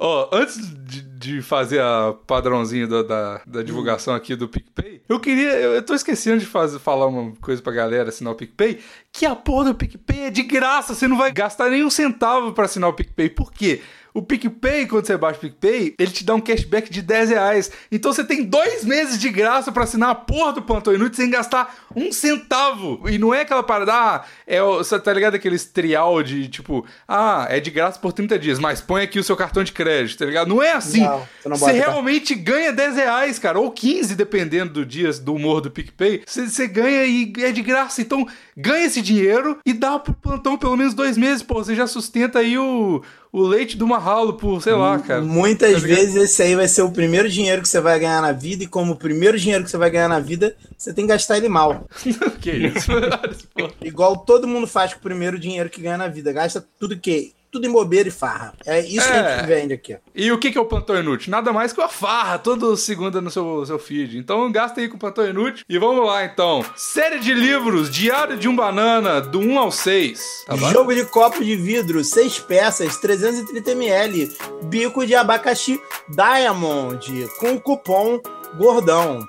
Ó, antes de, de fazer a padrãozinho da, da, da divulgação aqui do PicPay, eu queria. Eu, eu tô esquecendo de fazer, falar uma coisa pra galera assinar o PicPay. Que a porra do PicPay é de graça, você não vai gastar nenhum centavo pra assinar o PicPay. Por quê? O PicPay, quando você baixa o PicPay, ele te dá um cashback de 10 reais. Então você tem dois meses de graça pra assinar a porra do Plantão Inútil sem gastar um centavo. E não é aquela parada, ah, é, o- você tá ligado aqueles trial de tipo, ah, é de graça por 30 dias, mas põe aqui o seu cartão de crédito, tá ligado? Não é assim. Não, você não você cartão. realmente ganha 10 reais, cara, ou 15, dependendo do dia, do humor do PicPay. Você, você ganha e é de graça. Então, ganha esse dinheiro e dá pro plantão pelo menos dois meses, pô. Você já sustenta aí o, o leite do Marralo por, sei lá, cara. Muitas Tá vezes esse aí vai ser o primeiro dinheiro que você vai ganhar na vida, e como o primeiro dinheiro que você vai ganhar na vida, você tem que gastar ele mal. que isso? Igual todo mundo faz com o primeiro dinheiro que ganha na vida. Gasta tudo que tudo em bobeira e farra. É isso que a É. gente vende aqui. E o que é o plantão inútil? Nada mais que uma farra, toda segunda no seu, seu feed. Então gasta aí com o plantão inútil. E vamos lá, então. Série de livros, Diário de um Banana, do 1 ao 6. Tá? Jogo de copo de vidro, 6 peças, 330ml. Bico de abacaxi Diamond, com cupom gordão.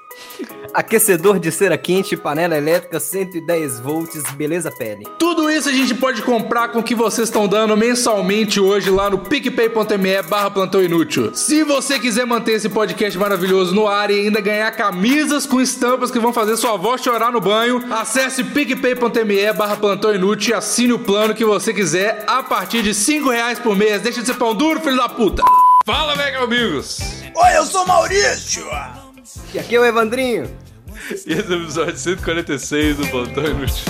Aquecedor de cera quente, panela elétrica, 110 volts, beleza pele. Tudo isso a gente pode comprar com o que vocês estão dando mensalmente hoje lá no picpay.me barra plantão inútil. Se você quiser manter esse podcast maravilhoso no ar e ainda ganhar camisas com estampas que vão fazer sua avó chorar no banho, acesse picpay.me barra plantão inútil e assine o plano que você quiser a partir de 5 reais por mês. Deixa de ser pão duro, filho da puta! Fala, mega amigos! Oi, eu sou Maurício! E aqui é o Evandrinho. E esse é o episódio 146 do Plantão Inútil.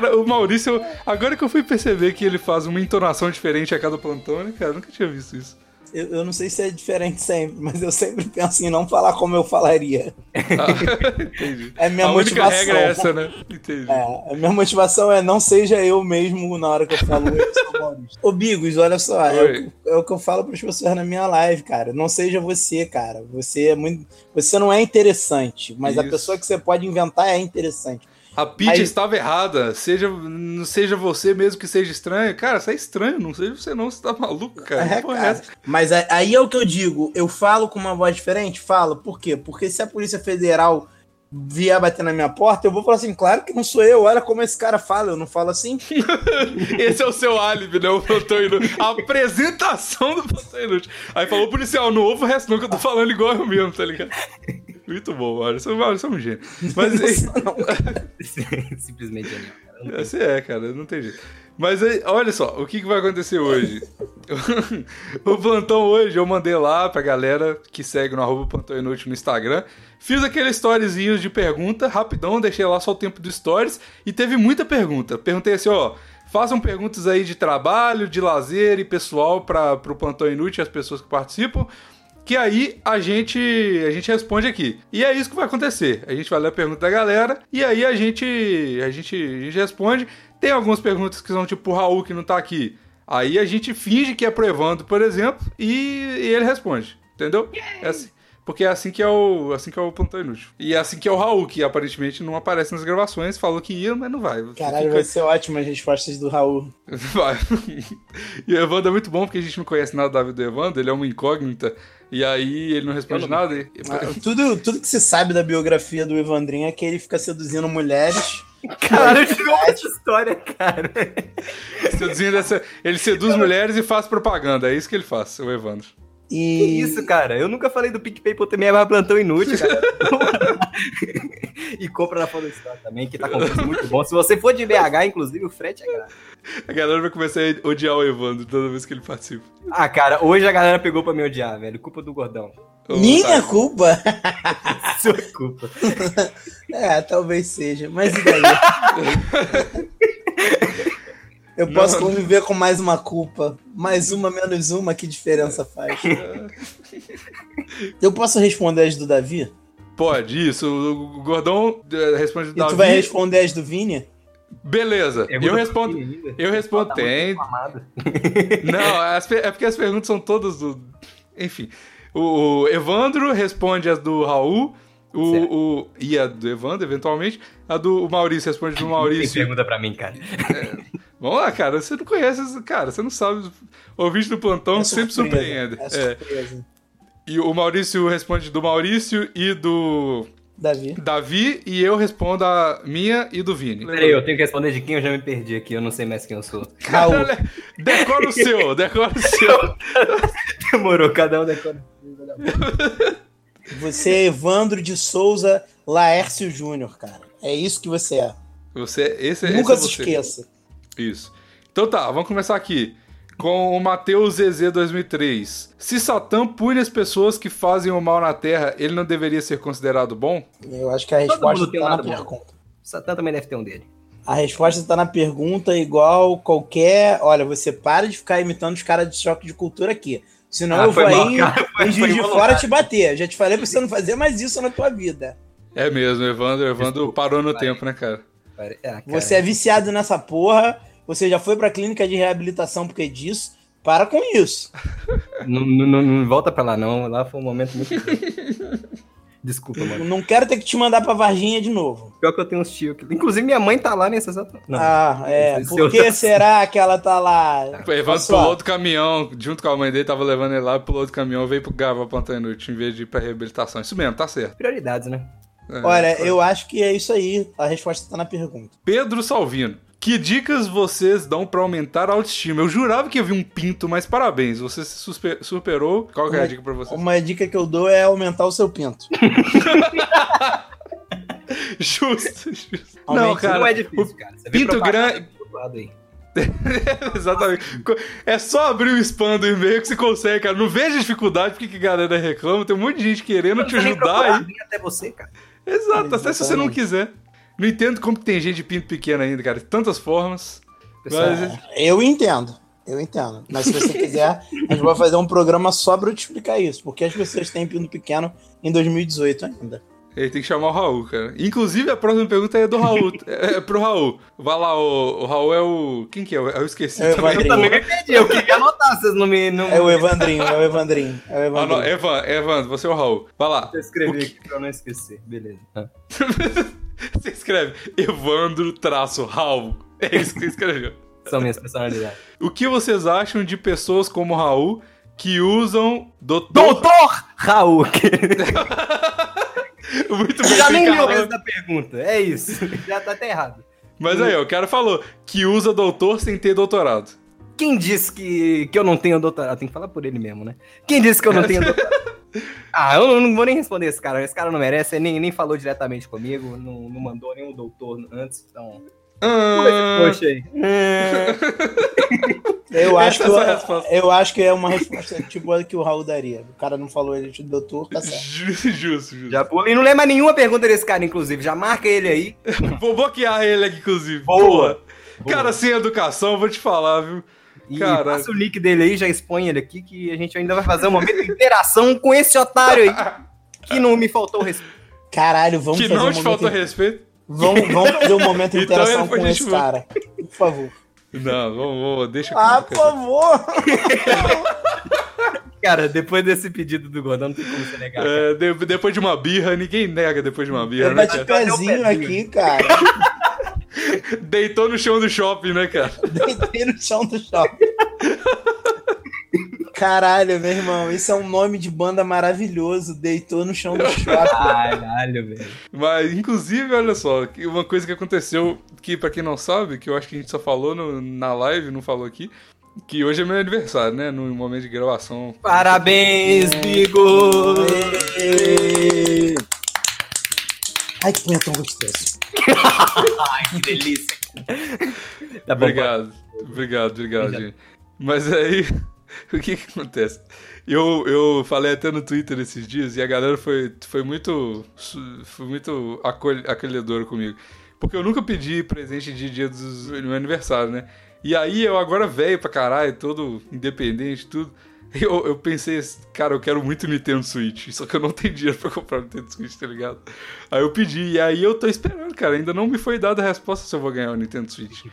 Cara, o Maurício, agora que eu fui perceber que ele faz uma entonação diferente a cada plantão, né, cara? Eu nunca tinha visto isso. Eu, eu não sei se é diferente sempre, mas eu sempre penso em não falar como eu falaria. Ah, entendi. É minha a única motivação. regra é essa, né? Entendi. É, a minha motivação é não seja eu mesmo na hora que eu falo eu sou Maurício. Ô, Bigos, olha só, é o, é o que eu falo para as pessoas na minha live, cara. Não seja você, cara. Você é muito. Você não é interessante, mas a Isso. pessoa que você pode inventar é interessante. A Peach Aí- estava errada. Seja, não seja você mesmo que seja estranho. Cara, você é estranho, não seja você não, você tá maluco, cara. É, é cara. Mas aí é o que eu digo. Eu falo com uma voz diferente? Falo. Por quê? Porque se a Polícia Federal vier bater na minha porta, eu vou falar assim, claro que não sou eu. Olha como esse cara fala. Eu não falo assim. Esse é o seu álibi, né? O plantão inútil. A apresentação do plantão inútil. Aí falou policial, não ouve o resto, não, que eu tô falando igual eu mesmo, tá ligado? Muito bom, Maurício. Maurício é um gênio. Mas Simplesmente genial. cara. Esse é, cara, não tem jeito. Mas aí, olha só, o que, que vai acontecer hoje? o plantão hoje eu mandei lá pra galera que segue no arroba plantão inútil no Instagram. Fiz aquele storyzinho de pergunta, rapidão, deixei lá só o tempo do stories e teve muita pergunta. Perguntei assim, ó, façam perguntas aí de trabalho, de lazer e pessoal para pro plantão inútil, as pessoas que participam. Que aí a gente a gente responde aqui. E é isso que vai acontecer. A gente vai ler a pergunta da galera e aí a gente a gente, a gente responde. Tem algumas perguntas que são tipo o Raul que não tá aqui. Aí a gente finge que é pro Evandro, por exemplo, e, e ele responde. Entendeu? É assim- porque é assim que é o assim que é o plantão inútil. E é assim que é o Raul, que aparentemente não aparece nas gravações, falou que ia, mas não vai. Caralho, Fica- vai ser ótimo as respostas do Raul. Vai. E o Evandro é muito bom porque a gente não conhece nada da vida do Evandro, ele é uma incógnita. E aí ele não responde não- nada. e- Ah, Tudo, tudo que se sabe da biografia do Evandrinho é que ele fica seduzindo mulheres. Caralho, de novo essa história, cara. Seduzindo essa- Ele seduz mulheres e faz propaganda. É isso que ele faz, o Evandro. Que E isso, cara? Eu nunca falei do PicPay.me barra plantão inútil, cara. e compra na Store também, que tá com preço muito bom. Se você for de BH, inclusive, o frete é grátis. A galera vai começar a odiar o Evandro toda vez que ele participa. Ah, cara, hoje a galera pegou pra me odiar, velho. Culpa do gordão. Minha tá. culpa? Sua culpa. É, talvez seja. Mas e daí? Eu posso Não. conviver com mais uma culpa. Mais uma, menos uma, que diferença faz? Eu posso responder as do Davi? Pode, isso. O Gordão eh, responde do E Davi. tu vai responder as do Vini? Beleza. Eu pro respondo. Vini ainda. Eu respondo. Tá Tem. Não, as é porque as perguntas são todas do. Enfim. O, o Evandro responde as do Raul. O, Certo. o, e a do Evandro, eventualmente. A do Maurício responde do Tem Maurício. pergunta pra mim, cara. Vamos lá, cara. Você não conhece, cara. Você não sabe. O ouvinte do plantão É sempre surpreende. É É. surpresa. E o Maurício responde do Maurício e do Davi. Davi. E eu respondo a minha e do Vini. Peraí, eu tenho que responder de quem eu já me perdi aqui, eu não sei mais quem eu sou. Raul. Decora o seu, decora o seu. Demorou, cada um decora. Você é Evandro de Souza Laércio Júnior, cara. É isso que você é. Você, esse, Nunca esse é se você. esqueça. Isso. Então tá, vamos começar aqui. Com o Mateus ZZ 2003. Se Satã pune as pessoas que fazem o mal na Terra, ele não deveria ser considerado bom? Eu acho que a Todo resposta mundo tem um tá na bom. pergunta. Satã também deve ter um dele. A resposta tá na pergunta igual qualquer. Olha, você para de ficar imitando os caras de choque de cultura aqui. Senão Ah, eu vou aí em Juiz de fora te bater. Já te falei pra você não fazer mais isso na tua vida. É mesmo, Evandro. Evandro Desculpa, parou no tempo, né, cara? Ah, cara. Você é viciado nessa porra. Você já foi pra clínica de reabilitação por causa disso. Para com isso. Não, não- não- volta pra lá, não. Lá foi um momento muito. Desculpa, mano. Não quero ter que te mandar pra Varginha de novo. Pior que eu tenho uns tios que. Inclusive, minha mãe tá lá exato. Não. Ah, é. Por que será que ela tá lá? O Evandro pulou do caminhão, junto com a mãe dele, tava levando ele lá, pulou do caminhão, veio pro gravar Plantão Inútil, em vez de ir pra reabilitação. Isso mesmo, tá certo. Prioridades, né? É, Olha, foi. eu acho que é isso aí. A resposta tá na pergunta. Pedro Salvino. Que dicas vocês dão pra aumentar a autoestima? Eu jurava que ia vir um pinto, mas parabéns, você se superou. Qual que é a dica pra vocês? Uma dica que eu dou é aumentar o seu pinto. Justo, justo. Aumente. Não, cara. não é difícil, cara. Você pinto grande-. Exatamente. É só abrir o spam do e-mail que você consegue, cara. Não vejo dificuldade porque que a galera reclama. Tem um monte de gente querendo te Não ajudar aí. até você, cara. Exato, até se você não quiser. Não entendo como tem gente de pinto pequeno ainda, cara. De tantas formas. Mas- É, eu entendo. Eu entendo. Mas se você quiser, a gente vai fazer um programa só pra eu te explicar isso. Porque as pessoas têm pinto pequeno em 2018 ainda. Ele tem que chamar o Raul, cara. Inclusive, a próxima pergunta é do Raul. é, é pro Raul. Vai lá, o, o Raul é o. Quem que é? Eu esqueci É o também. eu também me perdi. Eu queria anotar, vocês não me. Não... É o Evandrinho, é o Evandrinho. É o Ah, não, Evandrinho. Evan, Evan, você é o Raul. Vai lá. Deixa eu que- aqui pra eu não esquecer. Beleza. Você escreve Evandro traço Raul. É isso que você escreveu. São minhas personalidades. O que vocês acham de pessoas como Raul que usam doutor... Doutor Raul! Muito bem Já nem leu o resto da pergunta. É isso. Já tá até errado. Mas aí, o cara falou que usa doutor sem ter doutorado. Quem disse que, que eu não tenho doutorado? Tem que falar por ele mesmo, né? Quem disse que eu não tenho doutorado? Ah, eu não, vou nem responder esse cara. Esse cara não merece, ele nem, nem falou diretamente comigo, não, não mandou nenhum doutor antes, então. Ah, Poxa aí. Eu acho, que, é eu acho que é uma resposta tipo a que o Raul daria. O cara não falou ele de doutor, tá certo. justo, justo, justo. Já pula e não mais nenhuma pergunta desse cara, inclusive. Já marca ele aí. Vou bloquear ele aqui, inclusive. Boa. Cara, sem educação, eu vou te falar, viu? E Cara. passa o nick dele aí, já expõe ele aqui, que a gente ainda vai fazer um momento de interação com esse otário aí. Que não me faltou respeito. Caralho, vamos que fazer não um te momento... faltou respeito. Vamos, vamos fazer um momento de Então interação depois com esse cara. Por favor. Não, vamos, vamos deixa Ah, que por favor! Cara, depois desse pedido do Gordão, não tem como você negar. É, de- depois de uma birra, ninguém nega depois de uma birra, Eu né, bati cara? pezinho aqui, cara. Deitou no chão do shopping, né, cara? Deitei no chão do shopping. Caralho, meu irmão, isso é um nome de banda maravilhoso. Deitou no chão do shopping. Caralho, velho. Mas, inclusive, olha só, uma coisa que aconteceu, que pra quem não sabe, que eu acho que a gente só falou no- na live, não falou aqui, que hoje é meu aniversário, né? No momento de gravação. Parabéns, Bigo! Ai, que punha tão gostoso. Ai, que delícia. Tá bom, Obrigado, obrigado, obrigado, gente. Mas aí, o que que acontece? Eu, eu falei até no Twitter esses dias e a galera foi, foi muito, foi muito acol- acolhedora comigo. Porque eu nunca pedi presente de dia dos, do meu aniversário, né? E aí eu agora velho pra caralho, todo independente, tudo. Eu, eu pensei, cara, eu quero muito Nintendo Switch, só que eu não tenho dinheiro pra comprar Nintendo Switch, tá ligado? Aí eu pedi, e aí eu tô esperando, cara, ainda não me foi dada a resposta se eu vou ganhar o Nintendo Switch.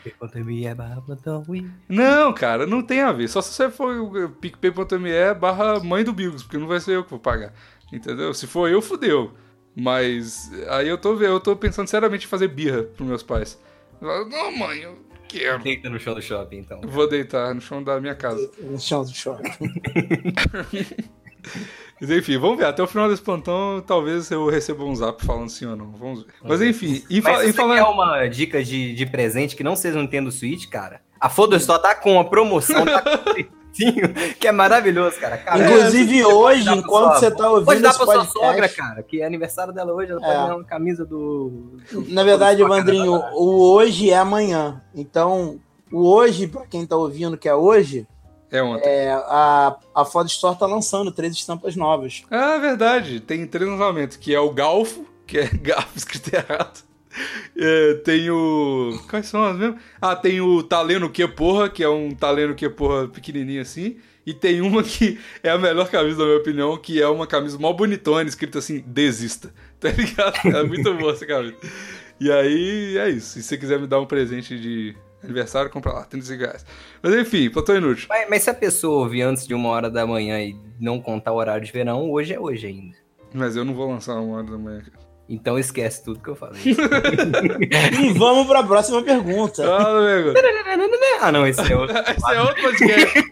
É. Não, cara, não tem a ver, só se você for picpay.me barra mãe do Bigos, porque não vai ser eu que vou pagar, entendeu? Se for eu, fudeu. Mas aí eu tô, eu tô pensando seriamente em fazer birra pros meus pais. Não, mãe, eu quero. Deita no show do shopping, então. Eu Vou deitar no chão da minha casa. No chão do shopping. Mas enfim, vamos ver. Até o final desse plantão, talvez eu receba um zap falando sim ou não. Vamos ver. Mas enfim, Mas fa se em você falando. quer uma dica de, de presente que não seja um Nintendo Switch, cara, a Foda Store tá com uma promoção, tá que é maravilhoso, cara. Cara, Inclusive pode hoje, dar enquanto você tá ouvindo Pode dar pra sua sogra, cara, que é aniversário dela hoje, ela pode É. ganhar uma camisa do... Na verdade, cara. o hoje é amanhã. Então, o hoje, pra quem tá ouvindo que é hoje, É ontem. é, a, a Foda Store tá lançando três estampas novas. Ah, verdade. Tem três lançamentos, que é o Galfo, que é Gafo escrito errado. É, tem o. Quais são as mesmo? Ah, tem o Taleno Que Porra, que é um Taleno Que Porra pequenininho assim. E tem uma que é a melhor camisa, na minha opinião, que é uma camisa mó bonitona, escrito assim, desista. Tá ligado? É muito boa essa camisa. E aí, é isso. Se você quiser me dar um presente de aniversário, compra lá, 35 reais. Mas enfim, plantão inútil. Mas, mas se a pessoa ouvir antes de uma hora da manhã e não contar o horário de verão, hoje é hoje ainda. Mas eu não vou lançar uma hora da manhã. Então esquece tudo que eu falei. E vamos pra próxima pergunta. Ah, amigo. ah, não, esse é outro. Esse é outro podcast.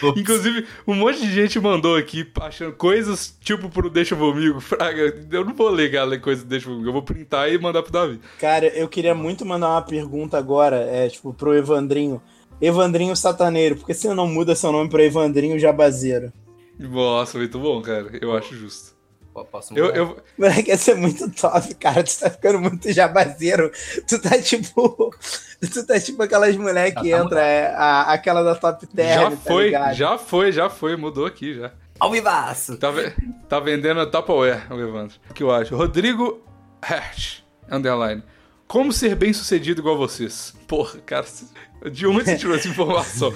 Inclusive, um monte de gente mandou aqui achando coisas tipo pro Deixa Comigo. Fraga, eu não vou ler, galera, coisas do Deixa Comigo. Eu vou printar e mandar pro Davi. Cara, eu queria muito mandar uma pergunta agora, é, tipo, pro Evandrinho. Evandrinho Sataneiro, por que você não muda seu nome pra Evandrinho Jabazeiro? Nossa, muito bom, cara. Eu acho justo. Posso Eu, mudar? eu, Moleque, ia ser muito top, cara. Tu tá ficando muito jabazeiro. Tu tá tipo. Tu tá tipo aquelas mulheres que Já tá entra, é, a- aquela da top term, já tá foi, ligado? já foi, já foi. Mudou aqui, já. Ao vivaço! Tá, tá vendendo a Tupperware, o Evandro. O que eu acho? Rodrigo Hertz, underline. Como ser bem sucedido igual vocês? Porra, cara, de onde você tirou essa informação?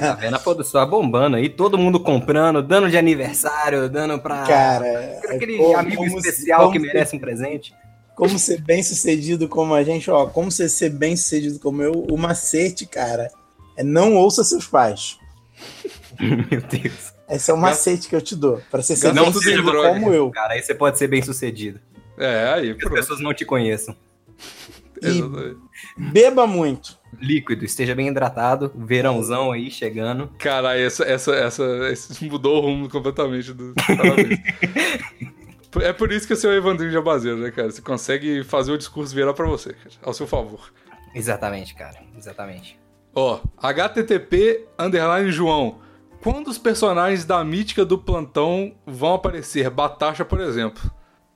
Tá vendo a produção bombando aí, todo mundo comprando, dando de aniversário, dando pra. Cara, Aquele como- amigo como especial como que merece um presente. Como ser bem sucedido como a gente, ó. Como você ser bem sucedido como eu, o macete, cara, é não ouça seus pais. Meu Deus. Esse é o macete que eu te dou. Pra você ser Não bem sucedido droga. como eu. Cara, aí você pode ser bem sucedido. É, aí, as pessoas não te conheçam. Beba muito. Líquido, esteja bem hidratado, verãozão aí chegando. Caralho, essa, essa, essa, mudou o rumo completamente do. É por isso que eu sou o Evandrinho Jabazeiro, né, cara? Você consegue fazer o discurso virar pra você, cara, ao seu favor. Exatamente, cara. Exatamente. Ó, HTTP underline João. Quando os personagens da mítica do plantão vão aparecer? Batasha, por exemplo.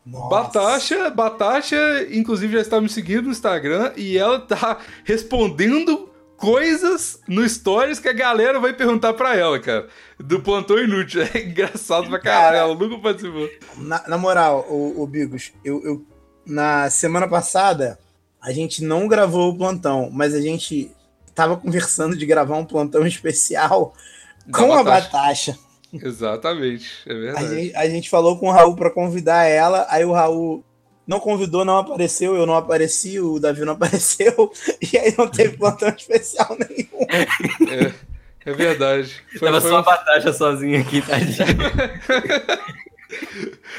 Nossa. Batasha, Batasha, inclusive, já está me seguindo no Instagram e ela tá respondendo coisas no Stories que a galera vai perguntar pra ela, cara. Do plantão inútil. É engraçado pra caralho. Cara. Ela nunca participou. Na, na moral, o, Bigos, eu, eu- na semana passada a gente não gravou o plantão, mas a gente tava conversando de gravar um plantão especial Da com a Batasha. Exatamente, é A verdade. gente, a gente falou com o Raul pra convidar ela, aí o Raul não convidou, não apareceu, eu não apareci, o Davi não apareceu, e aí não teve plantão especial nenhum. É, é verdade. Foi- Tava foi só um- a Batasha sozinha aqui, tadinho.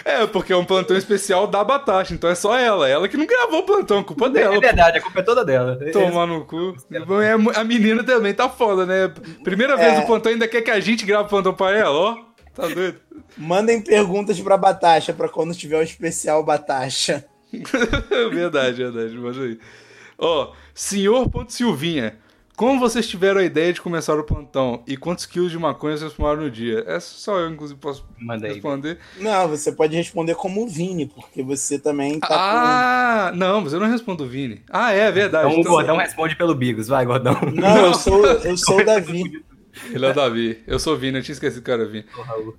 É, porque é um plantão especial da Batasha, então é só ela. Ela que não gravou o plantão, culpa dela. É verdade, a culpa é toda dela. Tomar no cu. É, A menina também tá foda, né? Primeira vez É. o plantão ainda quer que a gente grave o plantão pra ela, ó. Tá doido? Mandem perguntas pra Batasha, pra quando tiver o especial Batasha. verdade, verdade. Mas aí. Ó, senhor Ponto Silvinha. Como vocês tiveram a ideia de começar o plantão? E quantos quilos de maconha vocês fumaram no dia? Essa só eu, inclusive, posso Manda aí. responder. Não, você pode responder como o Vini, porque você também tá Ah, não, mas eu não respondo o Vini. Ah, é verdade. Então o Então- Gordão responde pelo Bigos, vai, Gordão. com... Não, eu sou, eu sou o Davi. Ele é o Davi. Eu sou o Vini, eu tinha esquecido que era Vini.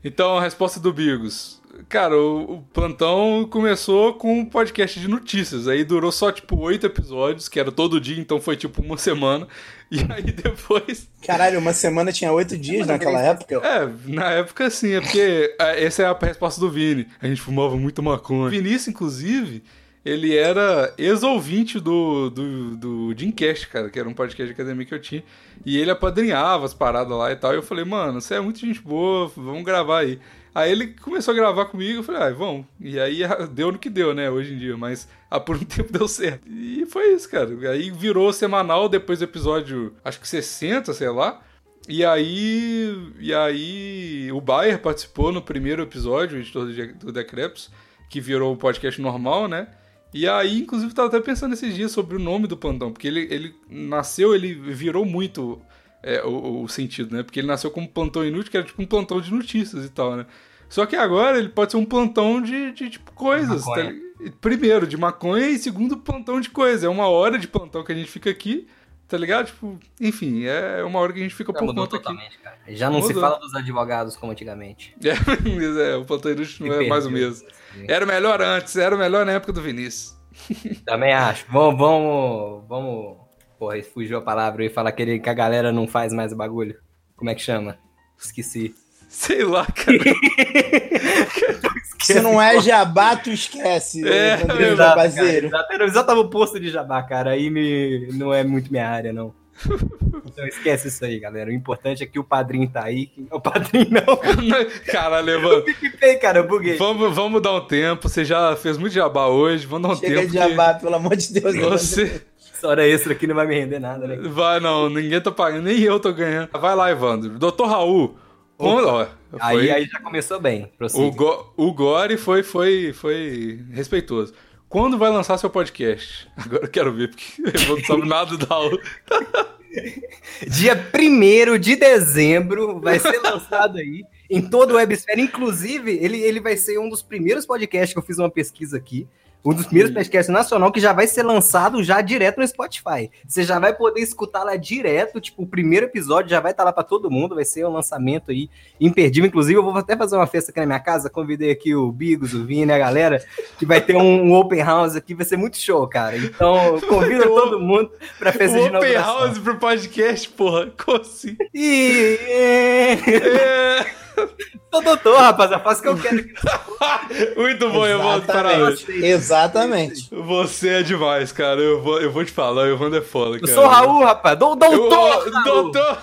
Então, a resposta do Bigos. Cara, o, o plantão começou com um podcast de notícias. Aí durou só, tipo, oito episódios, que era todo dia, então foi tipo uma semana. E aí depois. Caralho, uma semana tinha oito dias naquela época. É, na época sim, é porque é, essa é a resposta do Vini. A gente fumava muito maconha. O Vinícius, inclusive, ele era ex-ouvinte do, do, do Dreamcast, cara, que era um podcast de academia que eu tinha. E ele apadrinhava as paradas lá e tal. E eu falei, mano, você é muito gente boa, vamos gravar aí. Aí ele começou a gravar comigo, eu falei, ah, vamos. E aí deu no que deu, né, hoje em dia, mas ah, por um tempo deu certo. E foi isso, cara. Aí virou semanal depois do episódio, acho que 60, sei lá. E aí, e aí o Bayer participou no primeiro episódio, o editor do, do Decreps, que virou um podcast normal, né? E aí, inclusive, eu tava até pensando esses dias sobre o nome do plantão, porque ele, ele nasceu, ele virou muito é, o, o sentido, né? Porque ele nasceu como plantão inútil, que era tipo um plantão de notícias e tal, né? Só que agora ele pode ser um plantão de, de tipo, coisas. tá Primeiro, de maconha, e segundo, plantão de coisa. É uma hora de plantão que a gente fica aqui, tá ligado? Tipo, enfim, é uma hora que a gente fica Já por conta aqui. totalmente, cara. Já não se Mudou. fala dos advogados como antigamente. É, é, o plantão inútil não Se é mais o mesmo. Era o melhor antes, era o melhor na época do Vinícius. Também acho. Vamos, vamos, vamos. Porra, fugiu a palavra e falar que, a galera não faz mais o bagulho. Como é que chama? Esqueci. Sei lá, cara. Se não é jabá, tu esquece. É, André exato, Jabazeiro. Exato, eu já tava posto de jabá, cara. Aí me, não é muito minha área, não. Então esquece isso aí, galera. O importante é que o padrinho tá aí. que- O padrinho não. Caralho, Evan. PicPay, cara, eu buguei. Vamos, vamos dar um tempo. Você já fez muito jabá hoje. Vamos dar um Chega tempo. de jabá, pelo amor de Deus. que Você. Essa hora extra aqui não vai me render nada, né? Vai, não. Ninguém tá pagando. Nem eu tô ganhando. Vai lá, Evandro. Doutor Raul. Quando, ó, Aí, foi- aí já começou bem. Prossiga. o, Go- o Gore foi, foi, foi respeitoso. Quando vai lançar seu podcast? Agora eu quero ver, porque eu não sabe nada da aula. Dia 1 de dezembro vai ser lançado aí em todo o Websphere. Inclusive, ele, ele vai ser um dos primeiros podcasts que eu fiz uma pesquisa aqui. Um dos primeiros podcasts nacional que já vai ser lançado já direto no Spotify. Você já vai poder escutar lá direto, tipo, o primeiro episódio já vai estar lá para todo mundo, vai ser um lançamento aí imperdível. Inclusive, eu vou até fazer uma festa aqui na minha casa, convidei aqui o Bigos, o Vini, a galera, que vai ter um, um open house aqui, vai ser muito show, cara. Então, convida todo mundo pra festa de Open inauguração. House pro podcast, porra. Como assim? E... É. Sou doutor, rapaz, eu faço o que eu quero. Muito bom, Evandro. Parabéns. Exatamente. Exatamente. Você é demais, cara. Eu vou, eu vou te falar, o Evandro é foda, Eu cara. sou o Raul, rapaz. Dou, Eu- doutor! Raul. doutor!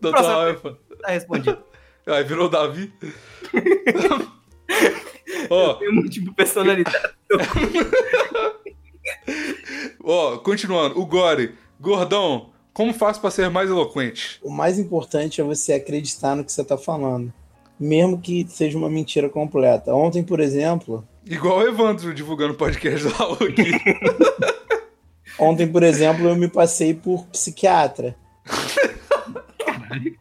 doutor Raul é foda. Tá respondido. Aí virou o Davi. Ó, Tem múltipla personalidade. ó, continuando. O Gore. Gordão, como faço pra ser mais eloquente? O mais importante é você acreditar no que você tá falando. Mesmo que seja uma mentira completa. Ontem, por exemplo, Igual o Evandro divulgando o podcast Raul aqui. ontem, por exemplo, eu me passei por psiquiatra.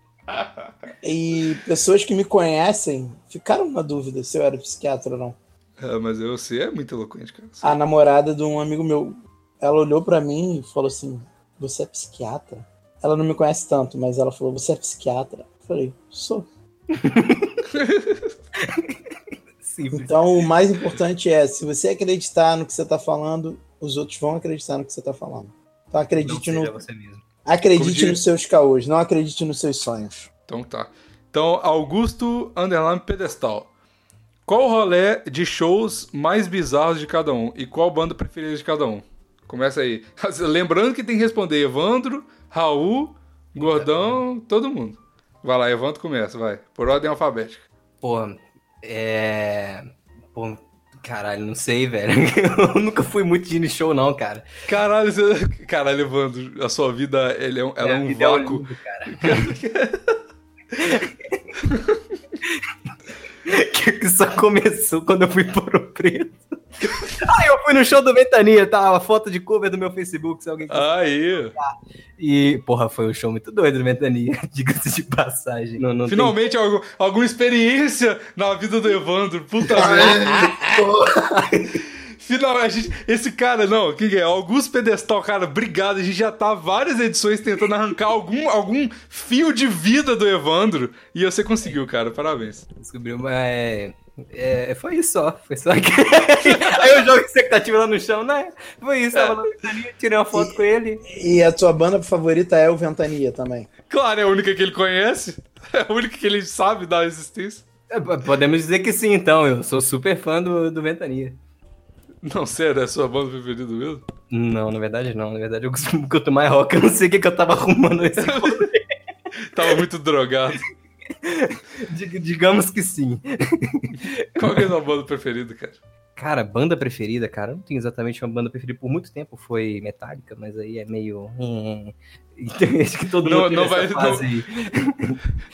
E pessoas que me conhecem ficaram na dúvida se eu era psiquiatra ou não. É, mas você é muito eloquente, cara. A namorada de um amigo meu, ela olhou pra mim e falou assim: Você é psiquiatra? Ela não me conhece tanto, mas ela falou: Você é psiquiatra? Eu falei: Sou. Simples. Então, o mais importante é: se você acreditar no que você tá falando, os outros vão acreditar no que você tá falando. Então, acredite, no, você mesmo. acredite nos seus caôs, não acredite nos seus sonhos. Então tá. Então, Augusto Underline Pedestal. Qual o rolê de shows mais bizarros de cada um? E qual banda preferida de cada um? Começa aí. Lembrando que tem que responder Evandro, Raul, Gordão, todo mundo. Vai lá, Evandro começa, vai. Por ordem alfabética. Pô, é. Pô, caralho, não sei, velho. Eu nunca fui muito de show, não, cara. Caralho, você... Caralho, Evandro, a sua vida ele é um, ela é um é vácuo. limbo, cara. que só começou quando eu fui por o preto. ah, eu fui no show do Ventania, tá? A foto de cover do meu Facebook, se alguém quiser. Aí. E, porra, foi um show muito doido do Ventania, diga-se de passagem. Não, não Finalmente, algum- alguma experiência na vida do Evandro. Puta merda. Finalmente, esse cara, não, quem que é? Augusto Pedestal, cara, obrigado. A gente já tá várias edições tentando arrancar algum, algum fio de vida do Evandro. E você conseguiu, cara. Parabéns. Descobriu, mas é, é, foi isso só. Foi só que. Aí eu jogo expectativa lá no chão, né? Foi isso, tava na ventania, tirei uma foto com ele. E a tua banda favorita é o Ventania também. Claro, é a única que ele conhece. É a única que ele sabe da existência. É, Podemos dizer que sim, então. Eu sou super fã do, do Ventania. Não, sério, é a sua banda preferida mesmo? Não, na verdade não. Na verdade eu costumo mais rock. Eu não sei o que, que eu tava arrumando esse Tava muito drogado. Dig- Digamos que sim. Qual que é a sua banda preferida, cara? Cara, banda preferida, cara, eu não tenho exatamente uma banda preferida. Por muito tempo foi Metallica, mas aí é meio. Então, acho que todo Não- mundo não vai- fase aí.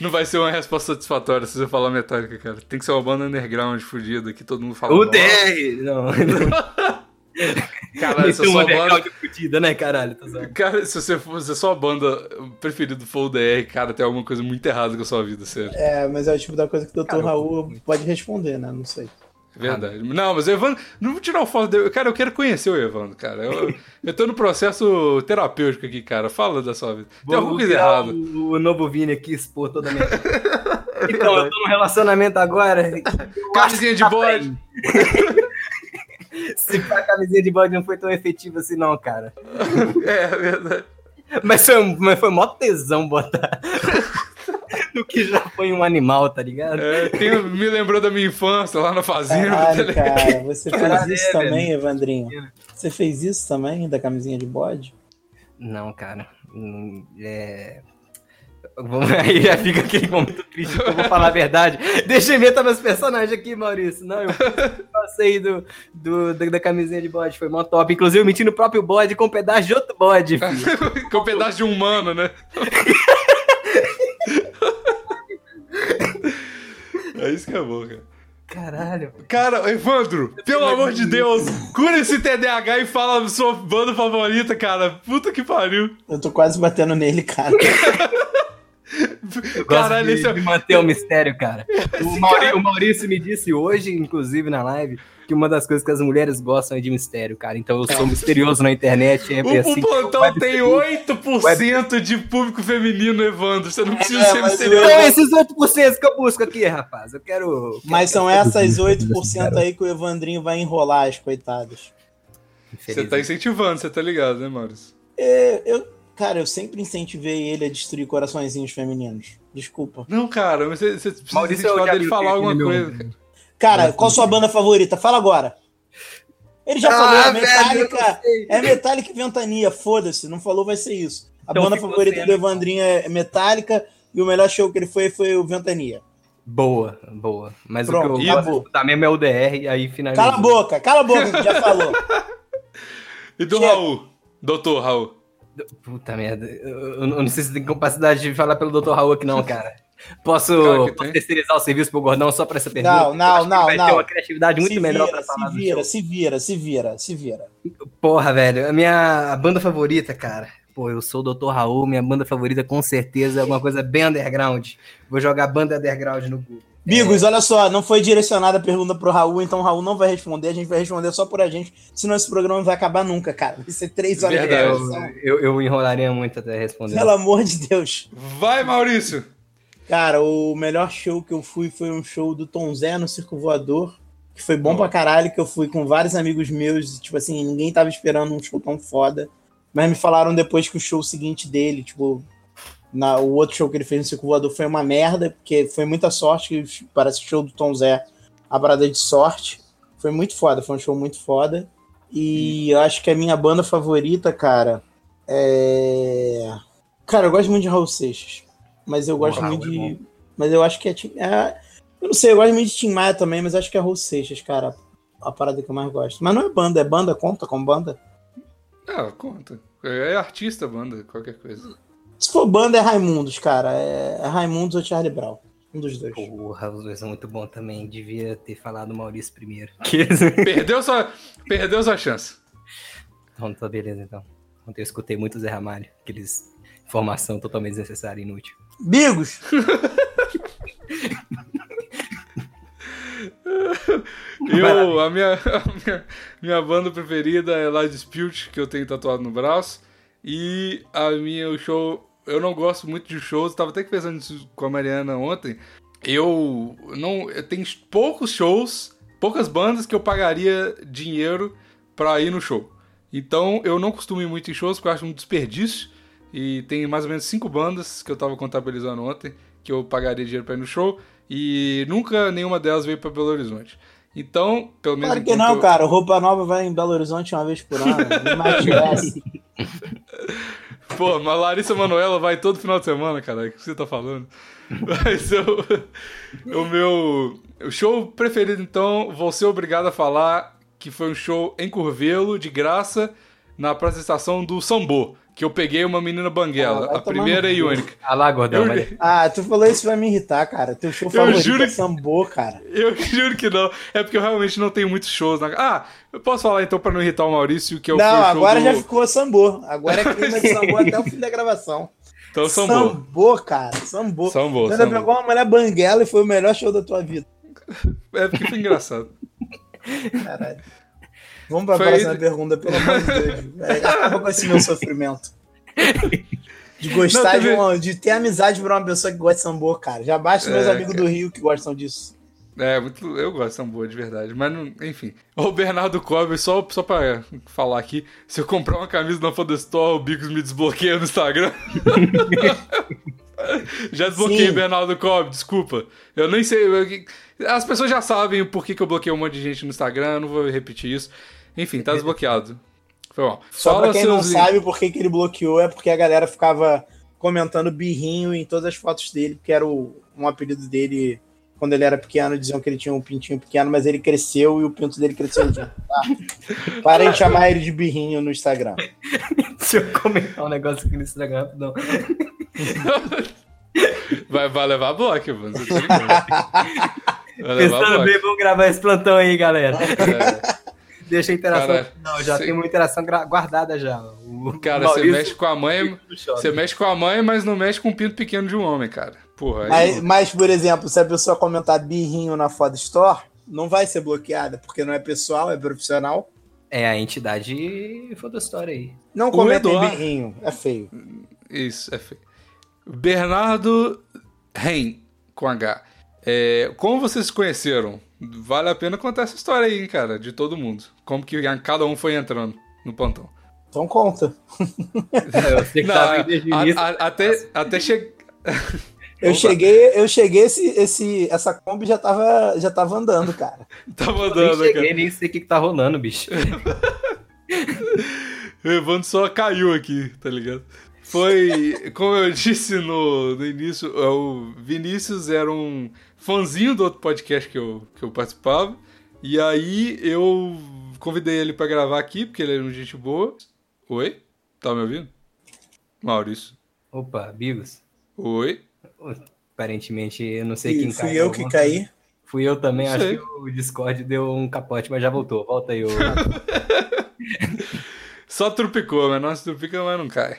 Não vai ser uma resposta satisfatória se você falar Metallica, cara. Tem que ser uma banda underground fodida que todo mundo fala. O "Nossa, DR! Não. Caralho, se a sua banda. fudida, né, caralho? Zoando. Cara, se você for, se a sua banda preferida for o DR, cara, tem alguma coisa muito errada com a sua vida, sério. É, mas é o tipo da coisa que o Dr. Cara, Raul pode responder, né? Não sei. Verdade. Não, mas o Evandro. Não vou tirar o foto dele. Cara, eu quero conhecer o Evandro, cara. Eu, eu tô no processo terapêutico aqui, cara. Fala da sua vida. Tem Vou alguma coisa errada. O, o novo Vini aqui expor toda a minha. então, eu tô num relacionamento agora. Camisinha de bode. Se a camisinha de bode não foi tão efetiva assim, não, cara. É, é verdade. Mas foi, mas foi mó tesão botar. do que já foi um animal, tá ligado? É, tem- me lembrou da minha infância lá na fazenda. tá Caralho, cara, você fez isso é, também, velho. Evandrinho? Você fez isso também, da camisinha de bode? Não, cara. É. Vamos- Aí já fica aquele momento triste, que eu vou falar a verdade. Deixa eu inventar meus personagens aqui, Maurício. Não, eu passei do, do, da, da camisinha de bode, foi mó top. Inclusive, eu menti no próprio bode com um pedaço de outro bode, filho. Com um pedaço de humano, né? É isso que é bom, cara. Caralho. Cara, Evandro, pelo amor de Deus, cura esse TDAH e fala sua banda favorita, cara. Puta que pariu. Eu tô quase batendo nele, cara. Eu gosto Caralho, de, esse é- de manter o mistério, cara. O, Mauri- o Maurício me disse hoje, inclusive na live, que uma das coisas que as mulheres gostam é de mistério, cara. Então eu sou misterioso na internet. É O, assim, o plantão web- tem 8% de público feminino, Evandro. Você não precisa É, ser misterioso. Então, esses 8% que eu busco aqui, rapaz. Eu quero. Mas são essas 8% aí que o Evandrinho vai enrolar as coitadas. Você tá incentivando, você tá ligado, né, Maurício? É, eu, cara, eu sempre incentivei ele a destruir coraçõezinhos femininos. Desculpa. Não, cara, mas você, você precisa Maurício é o incentivar dele falar alguma coisa. cara. Cara, qual sua banda favorita? Fala agora. Ele já Ah, falou, é Metallica. É Metallica e Ventania, foda-se. Não falou, vai ser isso. A Então banda favorita você, do né? Evandrinho é Metallica e o melhor show que ele foi foi o Ventania. Boa, boa. Mas Pronto, o que eu gosto escutar mesmo é o DR, e aí finaliza. Cala a boca, cala a boca que já falou. E do Chega. Raul? Doutor Raul. Puta merda. Eu, eu não sei se tem capacidade de falar pelo Dr. Raul aqui, não, cara. Posso, Claro posso terceirizar o serviço pro Gordão só pra essa pergunta? Não, não, não, Vai não. ter uma criatividade muito se melhor vira, pra falar se vira, se vira, se vira, se vira. Porra, velho, a minha banda favorita, cara. Pô, eu sou o Dr. Raul, minha banda favorita com certeza é alguma coisa bem underground. Vou jogar banda underground no Google. Bigos, olha só, não foi direcionada a pergunta pro Raul, então o Raul não vai responder, a gente vai responder só por a gente, senão esse programa não vai acabar nunca, cara. Vai ser três horas Verdade. de Eu, eu, eu enrolaria muito até responder. Pelo amor de Deus. Vai, Maurício! Cara, o melhor show que eu fui foi um show do Tom Zé no Circo Voador, que foi bom pra caralho, que eu fui com vários amigos meus, e, tipo assim, ninguém tava esperando um show tão foda. Mas me falaram depois que o show seguinte dele, tipo, na, o outro show que ele fez no Circo Voador foi uma merda, porque foi muita sorte, que parece o show do Tom Zé, a parada de sorte. Foi muito foda, foi um show muito foda. E eu acho que a minha banda favorita, cara, é. Cara, eu gosto muito de Raul Seixas. Mas eu gosto muito é de. Mas eu acho que é, Tim- é. Eu não sei, eu gosto muito de Tim Maia também, mas acho que é Raul Seixas, cara. A parada que eu mais gosto. Mas não é banda, é banda, conta como banda. Ah, conta. É artista, banda, qualquer coisa. Se for banda, é Raimundos, cara. É, é Raimundos ou Charlie Brown. Um dos dois. Porra, os dois são muito bons também. Devia ter falado o Maurício primeiro. Perdeu sua, perdeu sua chance. Então, tá beleza, então. Ontem eu escutei muito Zé Ramalho. Aqueles informação totalmente desnecessária e inútil. Bigos! Eu, a minha, a minha, minha banda preferida é La Dispute, que eu tenho tatuado no braço. E a minha o show. Eu não gosto muito de shows, tava até que pensando nisso com a Mariana ontem. Eu não. Tenho poucos shows, poucas bandas que eu pagaria dinheiro pra ir no show. Então eu não costumo ir muito em shows, porque eu acho um desperdício. E tem mais ou menos cinco bandas que eu tava contabilizando ontem que eu pagaria dinheiro pra ir no show. E nunca nenhuma delas veio pra Belo Horizonte. Então, pelo menos. Claro que não, eu- cara. Roupa nova vai em Belo Horizonte uma vez por ano. Essa. Pô, mas Larissa Manoela vai todo final de semana, cara. O que você tá falando? Mas eu, o meu o show preferido, então, vou ser obrigado a falar que foi um show em Curvelo, de graça, na estação do Sambô. Que eu peguei uma menina Ah, banguela, vai a primeira e única. Ah lá, gordão. Eu- Ah, tu falou isso vai me irritar, cara. Teu show Eu favorito juro é Sambô, cara. Eu juro que não. É porque eu realmente não tenho muitos shows. Na... Ah, eu posso falar então pra não irritar o Maurício que eu não, fui o show agora do... já ficou Sambô. Agora é clima de Sambô até o fim da gravação. Então, Sambô. Sambô, cara. Sambô. Sambô, Você Sambô. pegou uma mulher banguela e foi o melhor show da tua vida. É porque foi engraçado. Caralho. Vamos pra Foi- próxima pergunta, pelo amor de Deus. Acaba com esse meu sofrimento. De gostar Não, de, uma- de ter amizade por uma pessoa que gosta de sambô, cara. Já basta meus É, amigos do Rio que gostam disso. É, muito, eu gosto de Sambô, de verdade. Mas, não, enfim. O Bernardo Cobre, só, só pra falar aqui, se eu comprar uma camisa na Foda Store, o Bigos me desbloqueia no Instagram. já desbloqueei, Sim. Bernardo Cobre, desculpa. Eu nem sei. eu- as pessoas já sabem o porquê que eu bloqueei um monte de gente no Instagram, não vou repetir isso. Enfim, tá desbloqueado. Foi bom. Só pra quem não sabe por que, que ele bloqueou, é porque a galera ficava comentando birrinho em todas as fotos dele, porque era o- um apelido dele quando ele era pequeno, diziam que ele tinha um pintinho pequeno, mas ele cresceu e o pinto dele cresceu junto, tá? Parem de chamar ele de birrinho no Instagram. Deixa eu comentar um negócio aqui no Instagram, rapidão. Vai, vai levar bloco, mano. Pensando bloco. bem, vamos gravar esse plantão aí, galera. É. Deixa a interação. Cara, não, já cê- tem uma interação guardada já. O Cara, Maurício- você mexe com a mãe. Você mexe com a mãe, mas não mexe com o pinto pequeno de um homem, cara. Porra, aí Mas, mas, por exemplo, se a pessoa comentar birrinho na Foda Store, não vai ser bloqueada, porque não é pessoal, é profissional. É a entidade foda história aí. Não comentem Eduardo- birrinho, é feio. Isso, é feio. Bernardo Ren, com H. É, como vocês se conheceram? Vale a pena contar essa história aí, hein, cara, de todo mundo. Como que cada um foi entrando no plantão. Então conta. Não, a- a- até, até che... Eu Opa. cheguei, eu cheguei, esse, esse, essa Kombi já tava, já tava andando, cara. Tava Eu nem cara. cheguei, nem sei o que, que tá rolando, bicho. O Evandro só caiu aqui, tá ligado? Foi, como eu disse no, no início, o Vinícius era um fãzinho do outro podcast que eu, que eu participava. E aí eu convidei ele pra gravar aqui, porque ele era um gente boa. Oi? Tá me ouvindo? Maurício. Opa, Bigos. Oi? Aparentemente, eu não sei E quem fui caiu. eu que caí. Fui eu também, acho que o Discord deu um capote, mas já voltou. Volta aí, ô. Só trupicou, mas não se trupica, mas não cai.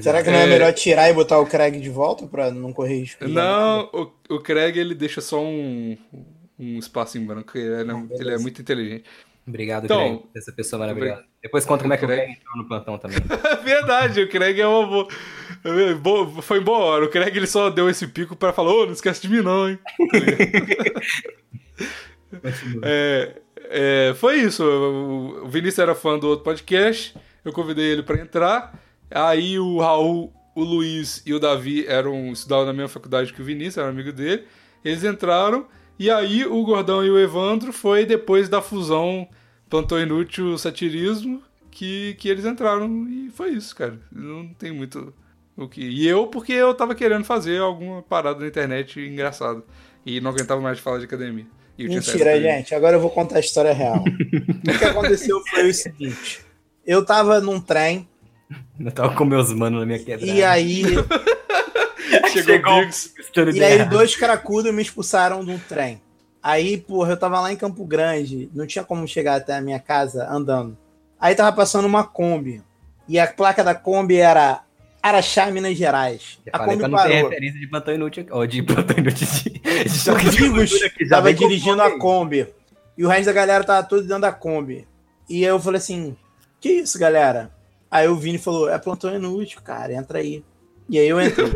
Será que não é, É. melhor tirar e botar o Craig de volta pra não correr risco? Não, o, o Craig ele deixa só um, um espaço em branco. Ele é, ele é muito inteligente. Obrigado, Então, Craig, essa pessoa maravilhosa. Depois conta como é que o Craig. Craig entrou no plantão também. É verdade, o Craig é uma boa. Foi boa hora. O Craig ele só deu esse pico pra falar: Ô, não esquece de mim, não, hein? É, é, foi isso. O Vinícius era fã do outro podcast. Eu convidei ele pra entrar. Aí o Raul, o Luiz e o Davi eram estudavam na mesma faculdade que o Vinícius, eram amigo dele. Eles entraram. E aí o Gordão e o Evandro foi depois da fusão Plantão Inútil Satirismo que, que eles entraram. E foi isso, cara. Não tem muito o que. E eu, porque eu tava querendo fazer alguma parada na internet engraçada. E não aguentava mais de falar de academia. E Mentira, gente. Agora eu vou contar a história real. o que aconteceu foi o seguinte. Eu tava num trem Eu tava com meus manos na minha quebrada. e aí, Chegou, Chegou. e aí dois cracudos me expulsaram de um trem. Aí, porra, eu tava lá em Campo Grande, não tinha como chegar até a minha casa andando. Aí tava passando uma Kombi. E a placa da Kombi era Araxá, Minas Gerais. Eu A Kombi pra não ter parou. referência de plantão inútil aqui. Ó, de plantão inútil. De, de de que já tava dirigindo a Kombi. E o resto da galera tava todo dentro da Kombi. E aí eu falei assim: Que isso, galera? Aí o Vini falou: É plantão inútil, cara, entra aí. E aí eu entrei.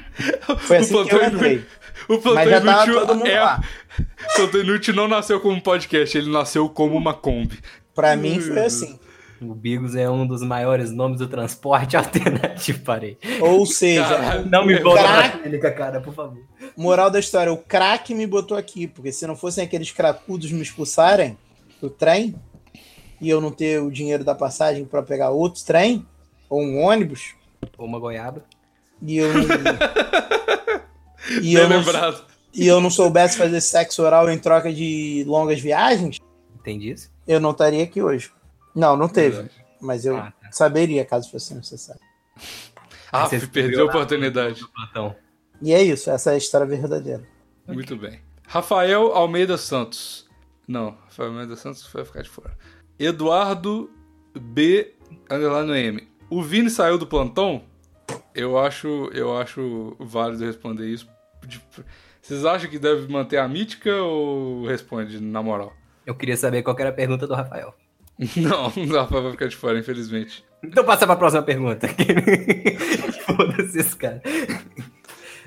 Foi assim O que eu entrei. O Plantão Mas já tava Inútil todo mundo é... lá. O Plantão Inútil não nasceu como um podcast, ele nasceu como uma Kombi. Pra mim foi assim. O Bigos é um dos maiores nomes do transporte alternativo, parei. Ou seja, Caralho. Não me bota na craque. clínica, cara, por favor. moral da história: o craque me botou aqui. Porque se não fossem aqueles cracudos me expulsarem do trem e eu não ter o dinheiro da passagem pra pegar outro trem ou um ônibus Ou uma goiaba. e eu não, e eu não, e eu não soubesse fazer sexo oral em troca de longas viagens, Entende isso? eu não estaria aqui hoje. Não, não teve. Verdade. Mas eu Ah, tá. saberia caso fosse necessário. Ah, Você perdeu a oportunidade. E é isso, essa é a história verdadeira. Muito bem. Rafael Almeida Santos. Não, Rafael Almeida Santos vai ficar de fora. Eduardo B. Underline M. O Vini saiu do plantão? Eu acho, eu acho válido responder isso. Vocês acham que deve manter a mítica ou responde na moral? Eu queria saber qual que era a pergunta do Rafael. Não, o Rafael vai ficar de fora, infelizmente. Então passa pra próxima pergunta. Foda-se esse cara.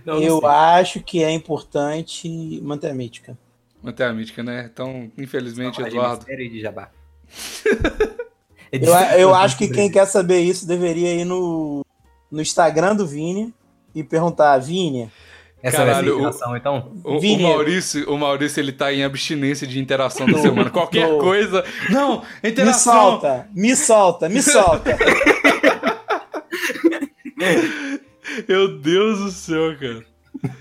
Não, não eu sei. acho que é importante manter a mítica. Manter a mítica, né? Então, infelizmente, Eduardo. mistério e de jabá. Eu, eu acho que quem quer saber isso deveria ir no, no Instagram do Vini e perguntar, Vini, Essa vai ser a Caralho, o- interação, então? O, o Vini. Maurício, o Maurício, ele tá em abstinência de interação da semana. Qualquer tô. coisa. Não, me interação. solta, me solta, me solta. Meu Deus do céu, cara.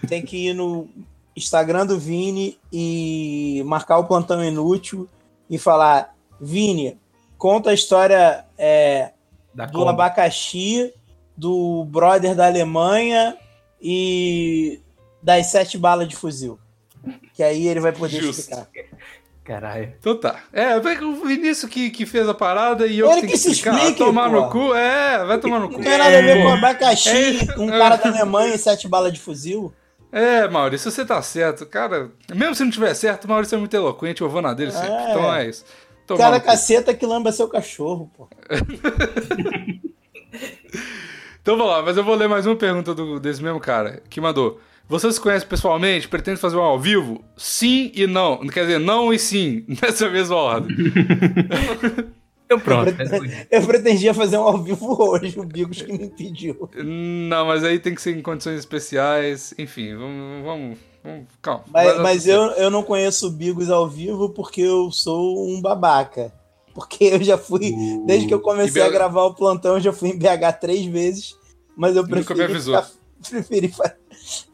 Tem que ir no Instagram do Vini e marcar o plantão inútil e falar, Vini, conta a história é, Da do Kombi. abacaxi, do brother da Alemanha e das sete balas de fuzil. Que aí ele vai poder Justo. explicar. Caralho. Então tá. É, vai que o Vinícius que, que fez a parada e eu Ele tenho que se explicar. explique, tomar pô. no cu. É, vai tomar no cu. Não tem nada a ver com Pô. abacaxi, É. um cara da Alemanha e sete balas de fuzil. É, Maurício, você tá certo. Cara, mesmo se não tiver certo, o Maurício é muito eloquente, eu vou na dele sempre. É. Então é isso. Tomar Cara caceta que lamba seu cachorro, pô. Então vamos lá, mas eu vou ler mais uma pergunta do, desse mesmo cara que mandou. Você se conhece pessoalmente? Pretende fazer um ao vivo? Sim e não. Quer dizer, não e sim, nessa mesma ordem. Então pronto. Eu respondi. Eu pretendia fazer um ao vivo hoje, o Bigos que me impediu. Não, mas aí tem que ser em condições especiais. Enfim, vamos. vamos, vamos calma. Mas, mas eu, eu não conheço o Bigos ao vivo porque eu sou um babaca. Porque eu já fui, desde que eu comecei E a BH gravar o plantão, eu já fui em BH três vezes. Mas eu Nunca me preferi avisou. ficar, preferi,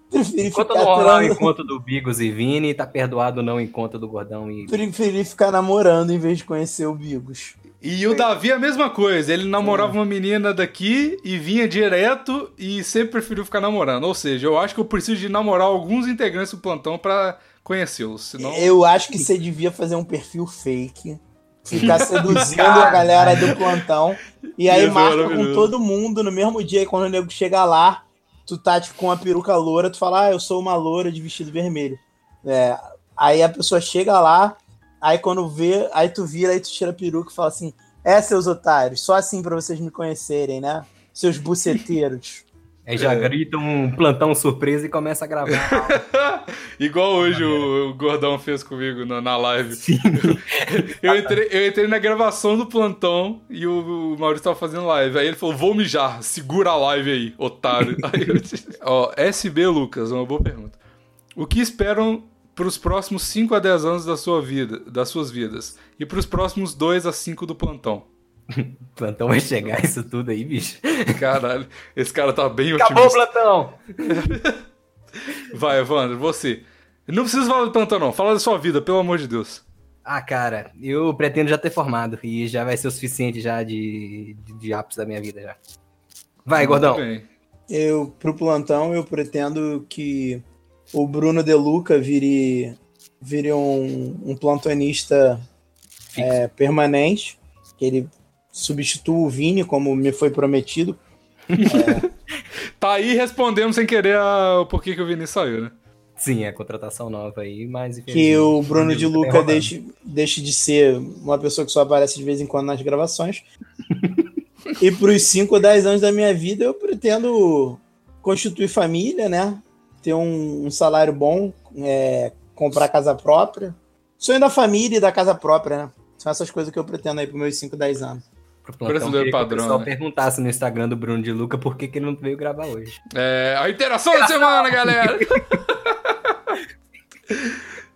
preferi Enquanto ficar não rolar o trans- encontro do Bigos e Vini, tá perdoado não o encontro do Gordão e. preferi ficar namorando em vez de conhecer o Bigos. E o Davi a mesma coisa. Ele namorava É. uma menina daqui e vinha direto e sempre preferiu ficar namorando. Ou seja, eu acho que eu preciso de namorar alguns integrantes do plantão pra conhecê-los. Senão. Eu acho que você devia fazer um perfil fake, ficar seduzindo a galera do plantão, e aí Ia ser marca com todo mundo no mesmo dia, e quando o nego chega lá, tu tá tipo, com uma peruca loura, tu fala, ah, eu sou uma loura de vestido vermelho. É, aí a pessoa chega lá, aí quando vê, aí tu vira, aí tu tira a peruca e fala assim, é, seus otários, só assim pra vocês me conhecerem, né? Seus buceteiros. Aí já É. gritam um plantão surpresa e começa a gravar. Igual hoje o, o Gordão fez comigo na, na live. Sim. Eu entrei, eu entrei na gravação do plantão e o, o Maurício tava fazendo live. Aí ele falou: Vou mijar, segura a live aí, otário. Aí eu disse- Ó, SB Lucas, uma boa pergunta. O que esperam pros próximos 5 a 10 anos da sua vida, das suas vidas? E pros próximos 2 a 5 do plantão? plantão vai chegar isso tudo aí, bicho. Caralho, esse cara tá bem Acabou o otimista. plantão! Vai, Evandro, você. Não precisa falar do plantão, não. Fala da sua vida, pelo amor de Deus. Ah, cara, eu pretendo já ter formado e já vai ser o suficiente já de, de, de ápice da minha vida já. Vai, Gordão. Muito bem. Eu, pro plantão, eu pretendo que o Bruno De Luca vire, vire um, um plantonista é, permanente, que ele substitua o Vini, como me foi prometido. Tá aí respondemos sem querer a- o porquê que o Vinícius saiu, né? Sim, é contratação nova aí, mas... Que o Bruno de Luca deixe, deixe de ser uma pessoa que só aparece de vez em quando nas gravações. e para os 5 ou 10 anos da minha vida, eu pretendo constituir família, né? Ter um, um salário bom, é, comprar casa própria. Sonho da família e da casa própria, né? São essas coisas que eu pretendo aí para meus 5, 10 anos. Pro plantão, Brasileiro padrão, O pessoal né? perguntasse no Instagram do Bruno de Luca por que, que ele não veio gravar hoje. É, a interação da semana, galera!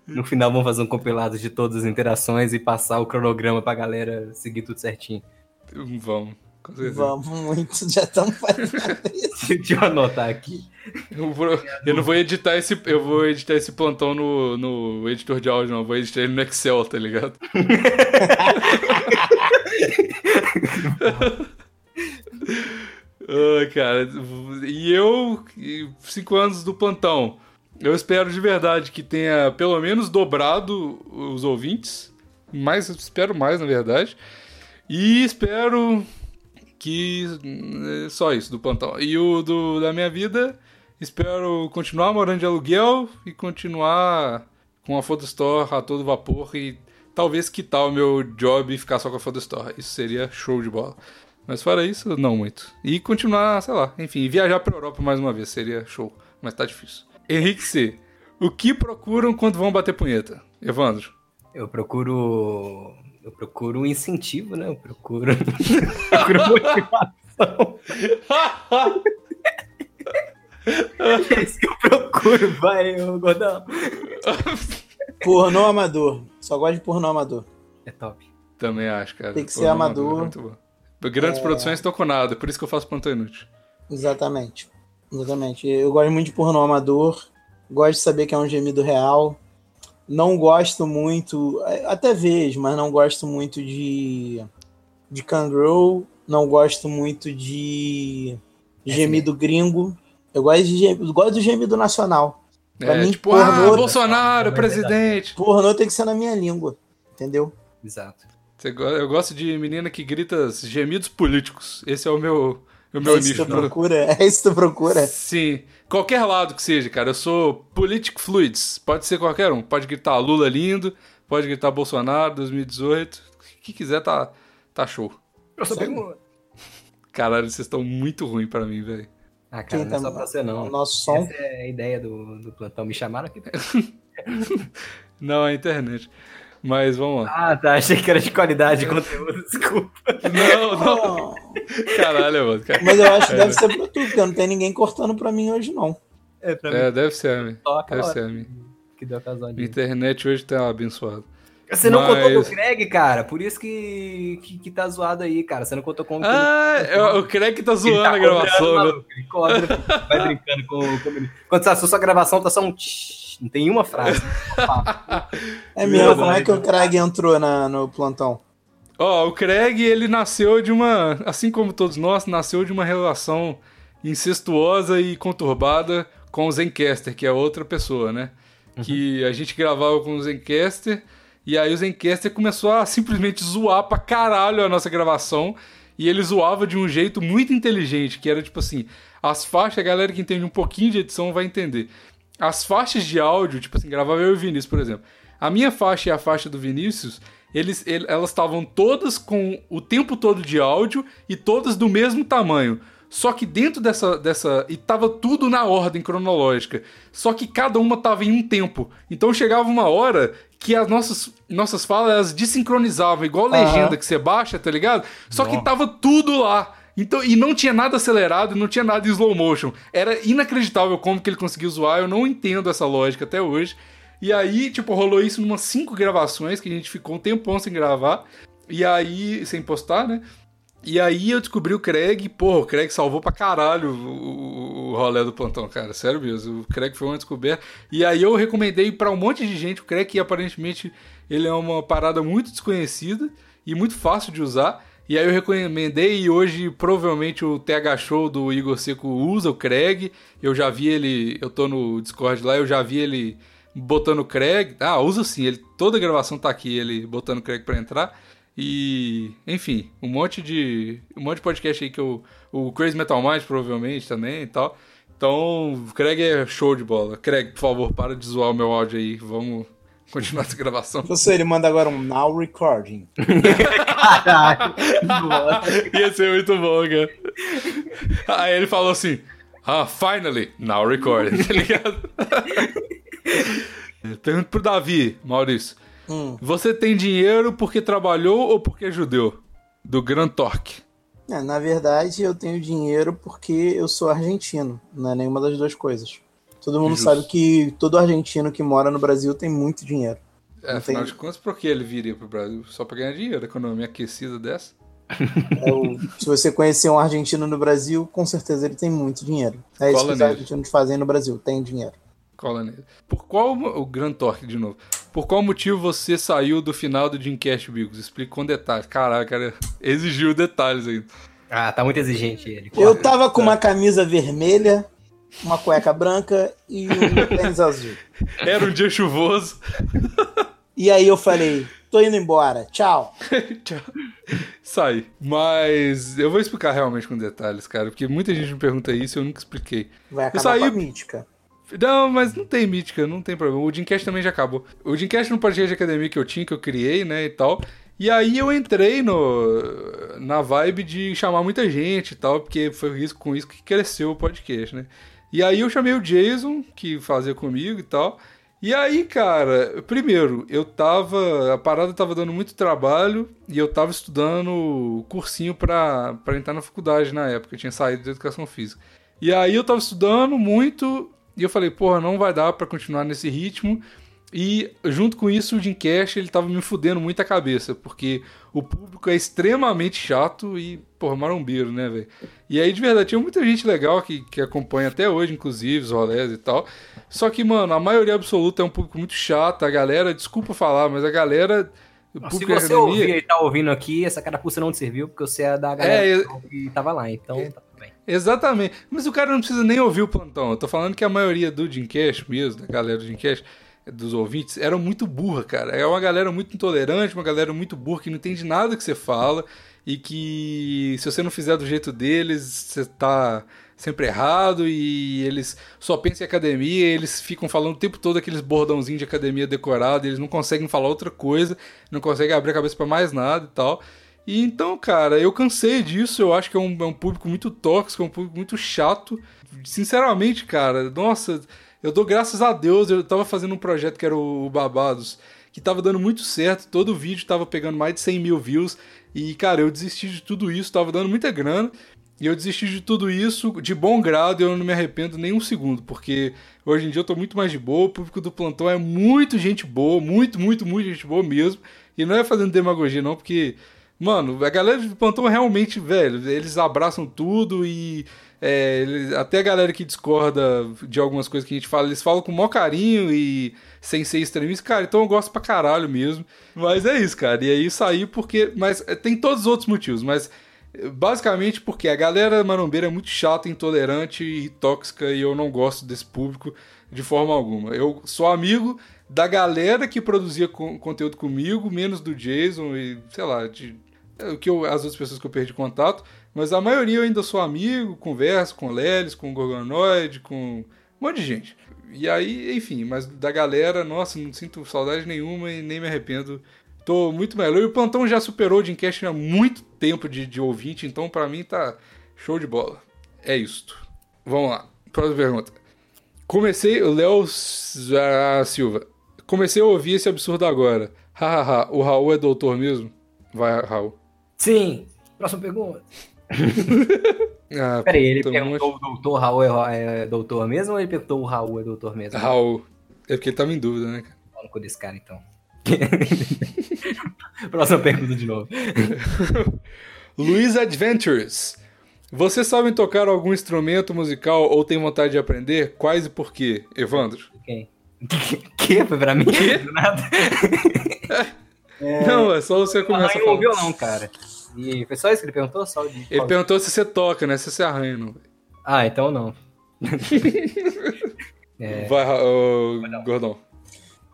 No final vamos fazer um compilado de todas as interações e passar o cronograma pra galera seguir tudo certinho. Vamos. Vamos muito, já estamos fazendo isso. Deixa eu anotar aqui. Eu, vou- eu não vou editar esse. Eu vou editar esse plantão no, no editor de áudio, não. Eu vou editar ele no Excel, tá ligado? Ai, cara. E eu, cinco anos do plantão. Eu espero de verdade que tenha pelo menos dobrado os ouvintes. Mais, espero mais, na verdade. E espero que. é Só isso do plantão. E o do, da minha vida, espero continuar morando de aluguel e continuar com a Photostore a todo vapor e talvez quitar o meu job e ficar só com a Photostore. Isso seria show de bola. Mas fora isso, não muito. E continuar, sei lá, enfim, viajar pra Europa mais uma vez seria show. Mas tá difícil. Henrique C. O que procuram quando vão bater punheta? Evandro. Eu procuro. Eu procuro um incentivo, né? Eu procuro. procuro motivação. É isso que eu procuro, vai, ô Gordão. Pornô amador. Só gosto de pornô amador. É top. Também acho, cara. Tem que Pô, ser amador. é Muito bom. Grandes produções estão com nada, por isso que eu faço plantão inútil. Exatamente. Exatamente. Eu gosto muito de pornô amador. Gosto de saber que é um gemido real. Não gosto muito, até vejo, mas não gosto muito de de kangaroo. Não gosto muito de gemido gringo. Eu gosto, de, gem- eu gosto do gemido nacional. Pra É, mim, tipo, pornô- ah, Bolsonaro, É presidente. Pornô tem que ser na minha língua. Entendeu? Exato. Eu gosto de menina que grita gemidos políticos. Esse é o meu, o meu é isso que nicho. tu no- procura? É isso que tu procura? Sim. Qualquer lado que seja, cara. Eu sou politic fluids. Pode ser qualquer um. Pode gritar Lula lindo, pode gritar Bolsonaro 2018. O que quiser tá, tá show. Eu sou Sério? bem... Caralho, vocês estão muito ruins pra mim, velho. Ah, cara, Quem não é tá- só pra você não. O nosso som. Essa é a ideia do, do plantão. Me chamaram aqui. Não, é a internet. Mas vamos lá. Ah, tá. Achei que era de qualidade de conteúdo. Desculpa. Não, não. Caralho, mano. Cara. Mas eu acho que deve ser pra tu, porque não tem ninguém cortando pra mim hoje, não. É, pra mim. É, deve ser a minha. Só aquela Deve ser a minha. que deu casal Minha internet hoje tá abençoada. Você não Mas- contou do Greg, cara. Por isso que, que, que tá zoado aí, cara. Você não contou que Ah, eu, eu creio que tá ele zoando tá a gravação, cobrando, né? maluco. Ele cobra, vai brincando com, com ele. Quando você assusta a gravação, tá só um não tem uma frase. É mesmo, como é que o Craig entrou na, no plantão? Ó, o Craig, ele nasceu de uma. Assim como todos nós, nasceu de uma relação incestuosa e conturbada com o Zencaster, que é outra pessoa, né? Que a gente gravava com o Zencaster, e aí o Zencaster começou a simplesmente zoar pra caralho a nossa gravação. E ele zoava de um jeito muito inteligente, que era tipo assim: as faixas, a galera que entende um pouquinho de edição vai entender. As faixas de áudio, tipo assim, gravava eu e o Vinícius, por exemplo. A minha faixa e a faixa do Vinícius, eles, ele- elas estavam todas com o tempo todo de áudio e todas do mesmo tamanho. Só que dentro dessa. dessa e tava tudo na ordem cronológica. Só que cada uma tava em um tempo. Então chegava uma hora que as nossas, nossas falas elas desincronizavam, igual Aham. legenda que você baixa, tá ligado? Só que tava tudo lá. Então, e não tinha nada acelerado, não tinha nada em slow motion. Era inacreditável como que ele conseguiu zoar, eu não entendo essa lógica até hoje. E aí, tipo, rolou isso numas cinco gravações que a gente ficou um tempão sem gravar. E aí, sem postar, né? E aí eu descobri o Craig, e, porra, o Craig salvou pra caralho o, o, o rolê do plantão, cara. Sério mesmo, o Craig foi uma descoberta. E aí eu recomendei pra um monte de gente o Craig, que aparentemente ele é uma parada muito desconhecida e muito fácil de usar. E aí eu recomendei e hoje provavelmente o TH Show do Igor Seco usa o Craig. Eu já vi ele, eu tô no Discord lá, eu já vi ele botando o Craig. Ah, usa sim, ele, toda a gravação tá aqui, ele botando o Craig pra entrar. E, enfim, um monte de um monte de podcast aí que eu o Crazy Metal Mind provavelmente também e tal, Então, Craig é show de bola. Craig, por favor, para de zoar o meu áudio aí. Vamos continuar essa gravação. Professor, ele manda agora um now recording. Caralho. Ia ser muito bom, cara. Aí ele falou assim: Ah, finally, now recording, tá ligado? Pergunta pro Davi, Maurício. Hum. Você tem dinheiro porque trabalhou ou porque é judeu? Do Gran Torque. É, na verdade, eu tenho dinheiro porque eu sou argentino. Não é nenhuma das duas coisas. Todo mundo Justo. sabe que todo argentino que mora no Brasil tem muito dinheiro. É, Não afinal tem- de contas, por que ele viria pro Brasil? Só pra ganhar dinheiro, economia aquecida dessa? É o- se você conhecer um argentino no Brasil, com certeza ele tem muito dinheiro. É isso Cola que os argentinos fazem no Brasil, tem dinheiro. Cola nele. Por qual. O Gran Torque, de novo. Por qual motivo você saiu do final do Dreamcast, Bigos? Explica com detalhes. Caralho, cara, exigiu detalhes aí. Ah, tá muito exigente ele. Eu tava com uma camisa vermelha, uma cueca branca e um tênis azul. Era um dia chuvoso. E aí eu falei, tô indo embora, tchau. Tchau. Sai. Mas eu vou explicar realmente com detalhes, cara, porque muita gente me pergunta isso e eu nunca expliquei. Vai acabar saí- com a mítica. Não, mas não tem mítica, não tem problema. O Dreamcast também já acabou. O Dreamcast no podcast de academia que eu tinha, que eu criei, né, e tal. E aí eu entrei no, na vibe de chamar muita gente e tal, porque foi isso, com isso que cresceu o podcast, né. E aí eu chamei o Jason, que fazia comigo e tal. E aí, cara, primeiro, eu tava. A parada tava dando muito trabalho e eu tava estudando cursinho pra, pra entrar na faculdade na época. Eu tinha saído de educação física. E aí eu tava estudando muito e eu falei, porra, não vai dar pra continuar nesse ritmo. E junto com isso, o Dreamcast, ele tava me fudendo muito a cabeça, porque o público é extremamente chato e, porra, marombeiro, né, velho? E aí, de verdade, tinha muita gente legal que, que acompanha até hoje, inclusive, os rolés e tal. Só que, mano, a maioria absoluta é um público muito chato. A galera, desculpa falar, mas a galera. Se da você academia- ouvir e tá ouvindo aqui, essa carapuça não te serviu, porque você é da galera É, que tava lá, então tá tudo bem. Exatamente. Mas o cara não precisa nem ouvir o plantão. Eu tô falando que a maioria do Dreamcast mesmo, da galera do Dreamcast, dos ouvintes, eram muito burra, cara. É uma galera muito intolerante, uma galera muito burra que não entende nada que você fala e que se você não fizer do jeito deles, você tá sempre errado e eles só pensam em academia, eles ficam falando o tempo todo aqueles bordãozinhos de academia decorado, eles não conseguem falar outra coisa, não conseguem abrir a cabeça pra mais nada e tal. E então, cara, eu cansei disso. Eu acho que é um, é um público muito tóxico, é um público muito chato. Sinceramente, cara, nossa, eu dou graças a Deus. Eu tava fazendo um projeto que era o, Babados, que tava dando muito certo. Todo vídeo tava pegando mais de 100 mil views. E, cara, eu desisti de tudo isso, tava dando muita grana. E eu desisti de tudo isso de bom grado e eu não me arrependo nem um segundo, porque hoje em dia eu tô muito mais de boa, o público do plantão é muito gente boa, muito, muito, muito gente boa mesmo. E não é fazendo demagogia, não, porque, mano, a galera do plantão realmente, velho, eles abraçam tudo e é, eles- até a galera que discorda de algumas coisas que a gente fala, eles falam com o maior carinho e sem ser extremista. Cara, então eu gosto pra caralho mesmo. Mas é isso, cara. E aí saí porque. Mas é, tem todos os outros motivos, mas. é, Basicamente porque a galera marombeira é muito chata, intolerante e tóxica e eu não gosto desse público de forma alguma. Eu sou amigo da galera que produzia con- conteúdo comigo, menos do Jason e, sei lá, de, é, o que eu, as outras pessoas que eu perdi contato, mas a maioria eu ainda sou amigo, converso com o Lelis, com Gorgonoid, com um monte de gente. E aí, enfim, mas da galera, nossa, não sinto saudade nenhuma e nem me arrependo. Tô muito melhor. E o Plantão já superou o Dreamcast há muito tempo de, de ouvinte, então pra mim tá show de bola. É isto. Vamos lá. Próxima pergunta. Comecei, Léo ah, Silva. Comecei a ouvir esse absurdo agora. Hahaha, o Raul é doutor mesmo? Vai, Raul. Sim. Próxima pergunta. Ah, Peraí, ele perguntou o doutor Raul é, é doutor mesmo ou ele perguntou o Raul é doutor mesmo? Raul. É porque ele tava em dúvida, né, cara? Fala com desse cara, então. Próxima pergunta de novo. Luiz Adventures. Vocês sabem tocar algum instrumento musical ou têm vontade de aprender? Quais e por quê? Evandro. Quem? Que? Foi pra mim? Do nada. Não, é só você começar a Arranha falar. o violão, cara. E foi só isso que ele perguntou? Só de... Ele perguntou se você toca, né? Se você arranha, não. Ah, então não. É. Vai, ô, Gordão.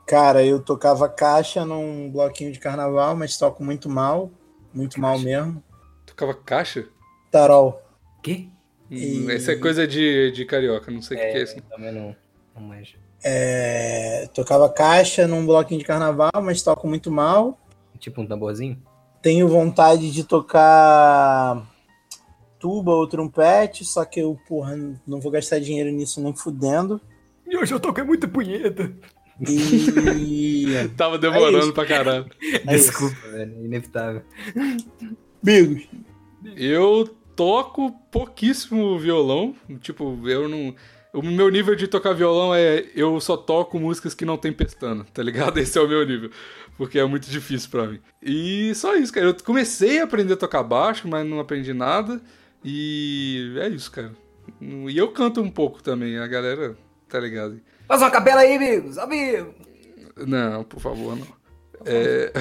Cara, eu tocava caixa num bloquinho de carnaval, mas toco muito mal. Muito mal mesmo. Tocava caixa? Tarol. Quê? Hum, E- Isso é coisa de, de carioca, não sei o que, que é isso. Também não, não manjo. É, tocava caixa num bloquinho de carnaval, mas toco muito mal. Tipo um tamborzinho? Tenho vontade de tocar tuba ou trompete, só que eu, porra, não vou gastar dinheiro nisso nem fudendo. E hoje eu toquei muita punheta. E. Tava demorando isso. pra caralho. É isso. Desculpa, velho. Inevitável. Amigos, Eu toco pouquíssimo violão. Tipo, eu não. O meu nível de tocar violão é eu só toco músicas que não tem pestana, tá ligado? Esse é o meu nível. Porque é muito difícil pra mim. E só isso, cara. Eu comecei a aprender a tocar baixo, mas não aprendi nada. E é isso, cara. E eu canto um pouco também, a galera tá ligado? Faz uma capela aí, amigos. Amigo. Não, por favor, não. É...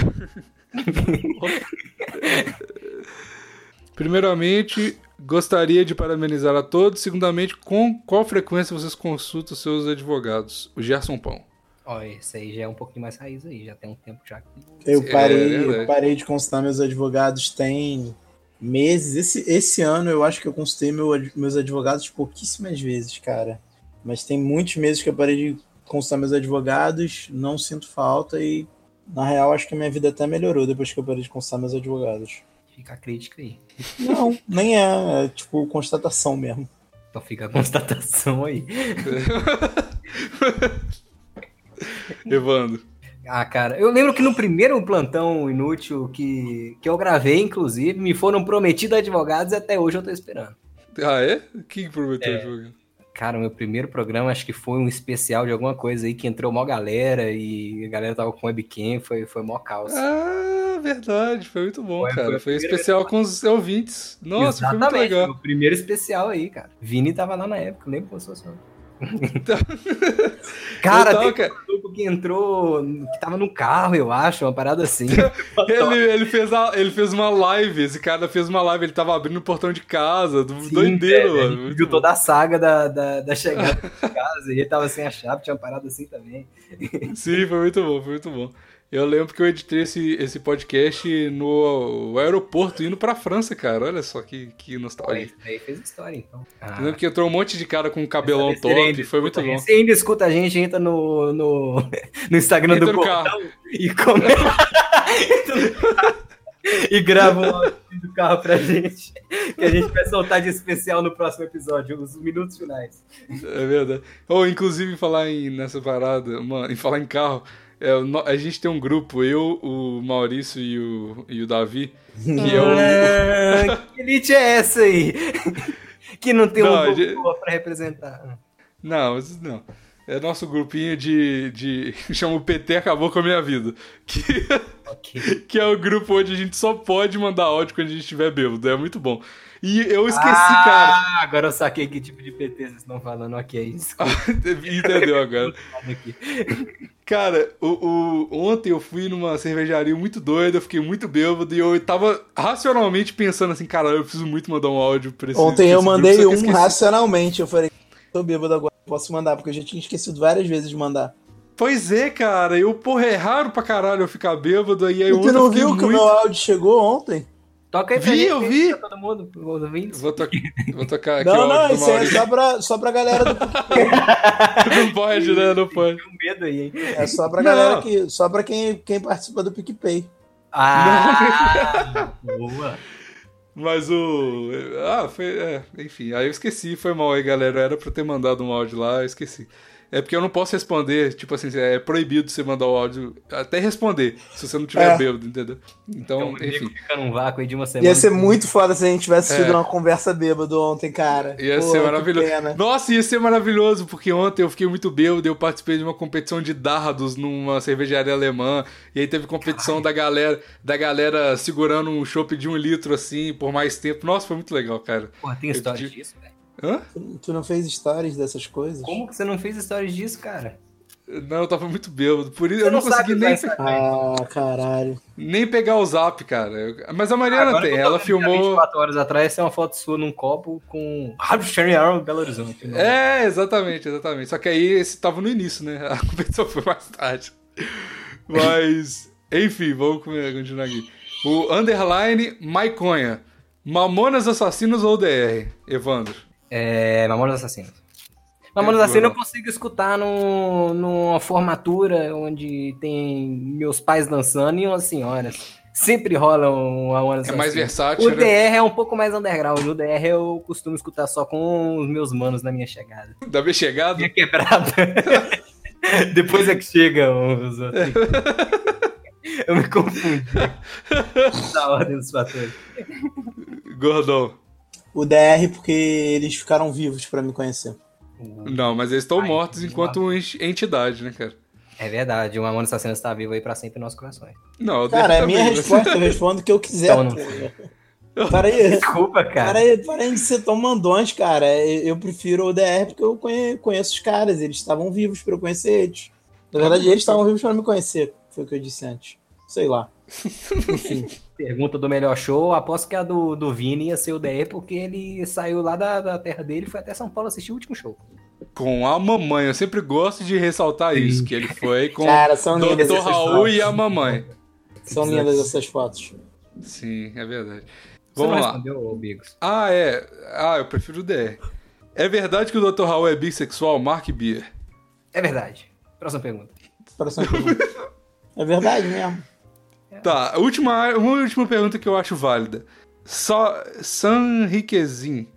Primeiramente, gostaria de parabenizar a todos. Segundamente, com qual frequência vocês consultam seus advogados? O Gerson Pão. Ó, esse aí já é um pouquinho mais raiz aí. Já tem um tempo já. que- eu É, parei, é verdade. eu parei de consultar meus advogados tem meses. Esse, esse ano eu acho que eu consultei meu meus advogados pouquíssimas vezes, cara. Mas tem muitos meses que eu parei de consultar meus advogados, não sinto falta e, na real, acho que a minha vida até melhorou depois que eu parei de consultar meus advogados. Fica a crítica aí. Não, nem é, é tipo constatação mesmo. Então fica a constatação aí. Evandro. Ah, cara, eu lembro que no primeiro plantão inútil que, que eu gravei, inclusive, me foram prometidos advogados e até hoje eu tô esperando. Ah, é? Quem prometeu advogado? Cara, o meu primeiro programa acho que foi um especial de alguma coisa aí que entrou mó galera e a galera tava com webcam, foi, foi mó caos. Ah, verdade. Foi muito bom, Foi- cara. foi Foi especial com os ouvintes. Nossa, foi muito Exatamente, legal. foi o primeiro especial aí, cara. Vini tava lá na época, lembro como se fosse. Cara, Eu tava, tem cara, um grupo que entrou, que tava no carro, eu acho, uma parada assim. ele, ele, fez a- ele fez uma live. Esse cara fez uma live. Ele tava abrindo o portão de casa. Do, Sim, doideiro, velho, mano. Viu bom. toda a saga da, da, da chegada de casa e ele tava sem a chave, tinha uma parada assim também. Sim, foi muito bom, foi muito bom. Eu lembro que eu editei esse, esse podcast no aeroporto indo pra França, cara. Olha só que, que nostalgia. esse daí fez história, então. Ah, Eu lembro que entrou um monte de cara com cabelão besteira ainda top, foi muito bom. Se ainda escuta a gente, entra no, no, no Instagram Entra do no carro. e e grava um áudio do carro pra gente. Que a gente vai soltar de especial no próximo episódio, os minutos finais. É verdade. Ou, inclusive, falar em, nessa parada, mano, em falar em carro, é, a gente tem um grupo, eu, o Maurício e o, e o Davi, que é o... Ah, que elite é essa aí? que não tem Não, um gente- pra representar. Não, não. É nosso grupinho de, de... chama o PT Acabou com a Minha Vida. Que, Ok. que é o grupo onde a gente só pode mandar áudio quando a gente estiver bêbado. É muito bom. E eu esqueci, cara. Ah, agora eu saquei que tipo de PT vocês estão falando. Ok, isso. Entendeu agora. aqui. Cara, o, o- ontem eu fui numa cervejaria muito doida, eu fiquei muito bêbado e eu tava racionalmente pensando assim, cara, eu preciso muito mandar um áudio pra esse Ontem pra eu esse grupo, mandei eu um esqueci. racionalmente. Eu falei, tô bêbado agora, posso mandar, porque eu já tinha esquecido várias vezes de mandar. Pois é, cara, eu, porra, é raro pra caralho eu ficar bêbado, aí, aí E ontem tu eu não viu que o muito... meu áudio chegou ontem? Toca aí pra Vi, gente, eu vi. pra todo mundo, os ouvintes. Vou, to... Vou tocar aqui Não, não, isso aí é só pra, só pra galera do Não pode, né? Não pode. Tem um medo aí, hein? É só pra Não. galera que. Só pra quem, quem participa do PicPay. Ah, boa. Mas o. Ah, foi. É, enfim, aí eu esqueci, foi mal aí, galera. Era pra eu ter mandado um áudio lá, eu esqueci. É porque eu não posso responder, tipo assim, é proibido você mandar o áudio, até responder, se você não tiver É. bêbado, entendeu? Então, Então, enfim. fica num vácuo aí de uma semana. Ia ser muito foda se a gente tivesse tido É. uma conversa bêbado ontem, cara. Ia Pô, ser maravilhoso. pena. Nossa, ia ser maravilhoso, porque ontem eu fiquei muito bêbado, eu participei de uma competição de dardos numa cervejaria alemã, e aí teve competição da galera, da galera segurando um chopp de um litro assim, por mais tempo. Nossa, foi muito legal, cara. Porra, tem Eu história pedi- disso, velho? Hã? Tu- não fez stories dessas coisas? Como que você não fez histórias disso, cara? Não, eu tava muito bêbado, por isso Você eu não, não consegui nem, Instagram. Ah, caralho. nem pegar o zap, cara. Mas a Mariana Agora tem, que eu tô ela filmou. 24 horas atrás, essa é uma foto sua num copo com Rádio Cherry Belo Horizonte. né? É, exatamente, exatamente. Só que aí esse tava no início, né? A competição foi mais tarde. Mas, enfim, vamos continuar aqui. O underline Maiconha. Mamonas Assassinos ou DR? Evandro. É, Mamonas Assassinas. Mamonas Assassinas eu consigo escutar no, numa formatura onde tem meus pais dançando e umas senhoras. Sempre rola um Mamonas É mais versátil, O né? DR é um pouco mais underground. O DR eu costumo escutar só com os meus manos na minha chegada. Da bem chegado. Minha quebrada. Depois é que chegam os outros. Eu me confundi. Da ordem dos fatores. Gordão. O DR, porque eles ficaram vivos pra me conhecer. Não, mas eles estão Ai, mortos enquanto ent- entidade, né, cara? É verdade, o Mamonas Assassinas está vivo aí pra sempre em nossos corações. Não, o Cara, é minha né? resposta, eu respondo o que eu quiser. Então não. Para aí. Desculpa, cara. Para aí, para aí de ser tão mandões, cara. Eu prefiro o DR porque eu conhe- conheço os caras. Eles estavam vivos pra eu conhecer eles. Na verdade, eles estavam vivos pra me conhecer. Foi o que eu disse antes. Sei lá. Enfim. Pergunta do melhor show, aposto que a do, do Vini ia ser o DR, porque ele saiu lá da, da terra dele e foi até São Paulo assistir o último show. Com a mamãe. Eu sempre gosto de ressaltar Sim. isso, que ele foi com Cara, são lindas Dr. Raul fotos. e a mamãe. São lindas essas fotos. Sim, é verdade. Você Vamos não lá. Ah, é. Ah, eu prefiro o DR. É verdade que o Dr. Raul é bissexual? Mark Beer. É verdade. Próxima pergunta. Próxima pergunta. É verdade mesmo. Tá, a última, uma última pergunta que eu acho válida. Só San Riquezin.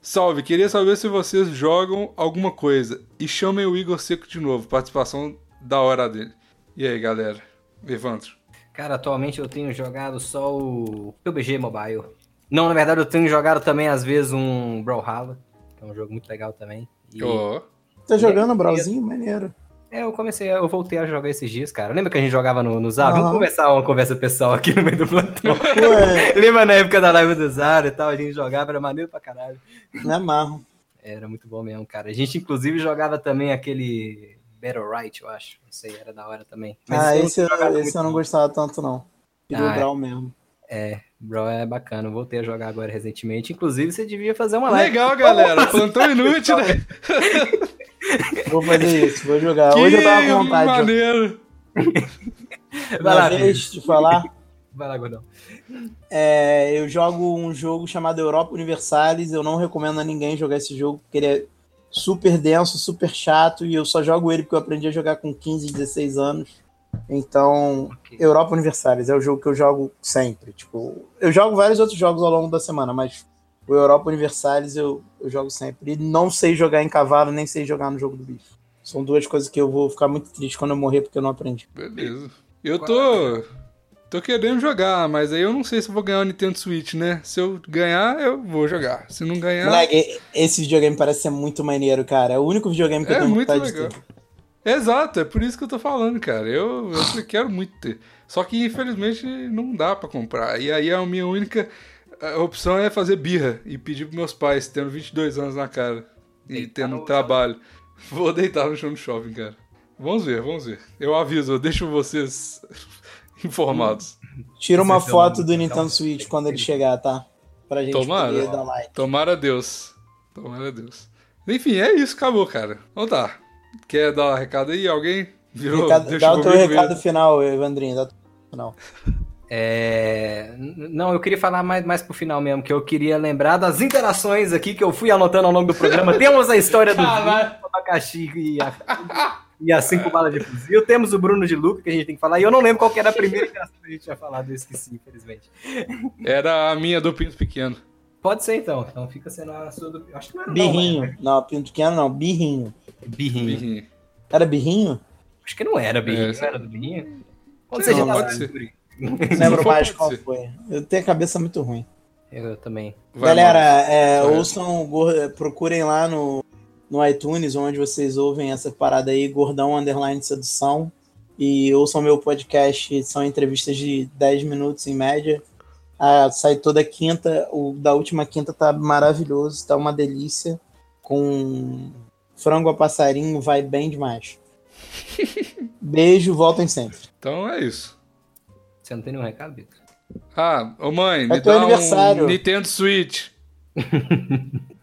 Salve, queria saber se vocês jogam alguma coisa. E chamem o Igor Seco de novo. Participação da hora dele. E aí, galera? Evandro. Cara, atualmente eu tenho jogado só o PUBG Mobile. Não, na verdade eu tenho jogado também às vezes um Brawlhalla, que é um jogo muito legal também. E- Ó. Tá jogando Brauzinho? Maneiro. É, eu comecei, eu voltei a jogar esses dias, cara. Lembra que a gente jogava no, no Zap? Vamos começar uma conversa pessoal aqui no meio do plantão. Ué, Lembra na época da live do Zara e tal, a gente jogava, era maneiro pra caralho. não é marro. Era muito bom mesmo, cara. A gente inclusive jogava também aquele Battle Right, eu acho. Não sei, era da hora também. ah, eu esse, eu- esse eu não gostava tanto, não. Prefiro Ah, o Brau mesmo. É, bro, é bacana. Voltei a jogar agora recentemente. Inclusive, você devia fazer uma live. Legal, galera. Plantão inútil, né? Vou fazer isso, vou jogar. Hoje eu tava com vontade. maneiro. Vai lá, vez de falar, Vai lá, gordão. é, eu jogo um jogo chamado Europa Universalis. Eu não recomendo a ninguém jogar esse jogo, porque ele é super denso, super chato. E eu só jogo ele porque eu aprendi a jogar com 15, 16 anos. Então, Ok. Europa Universalis é o jogo que eu jogo sempre. Tipo, eu jogo vários outros jogos ao longo da semana, mas o Europa Universalis eu, eu jogo sempre. E não sei jogar em cavalo, nem sei jogar no jogo do bicho. São duas coisas que eu vou ficar muito triste quando eu morrer porque eu não aprendi. Beleza. Eu tô. Tô querendo jogar, mas aí eu não sei se eu vou ganhar o Nintendo Switch, né? Se eu ganhar, eu vou jogar. Se não ganhar. Moleque, esse videogame parece ser muito maneiro, cara. É o único videogame que eu É tenho muito vontade legal. de ter. Exato, é por isso que eu tô falando, cara. Eu, eu quero muito ter. Só que infelizmente não dá pra comprar. E aí a minha única eh, opção é fazer birra e pedir pros meus pais, tendo 22 anos na cara e Deitar tendo no trabalho. Vou deitar no chão do shopping, cara. Vamos ver, vamos ver. Eu aviso, eu deixo vocês informados. Tira uma foto do Nintendo Switch quando ele chegar, tá? Pra gente Tomara. poder dar like. Tomara a Deus. Tomara a Deus. Enfim, é isso, acabou, cara. Então tá. Quer dar um recado aí? Alguém? Virou, Recado- deixa dá o teu recado mesmo. final, Evandrinho. Dá o teu final. É... Não, eu queria falar mais, mais pro final mesmo, que eu queria lembrar das interações aqui que eu fui anotando ao longo do programa. Temos a história do o abacaxi e a, e as cinco balas de fuzil. Temos o Bruno de Luca, que a gente tem que falar. E eu não lembro qual que era a primeira interação que a gente tinha falado, eu esqueci, infelizmente. Era a minha do Pinto Pequeno. Pode ser então, então fica sendo a sua do... Acho que não era Birrinho. Não, Não, Pinto Pequeno não, Birrinho. birrinho. Birrinho. Era Birrinho? Acho que não era birrinho, É, não era do birrinho. Você lá, já pode ser. Não lembro mais qual ser. foi. Eu tenho a cabeça muito ruim. Eu também. Vai, Galera, é, ouçam, procurem lá no, no iTunes, onde vocês ouvem essa parada aí, Gordão Underline Sedução. E ouçam meu podcast, são entrevistas de 10 minutos em média. Ah, sai toda quinta, o da última quinta tá maravilhoso, tá uma delícia. Com frango a passarinho, vai bem demais. Beijo, voltem sempre. Então é isso. Você não tem nenhum recado, Vitor? Ah, ô mãe, É me teu dá aniversário. um Nintendo Switch.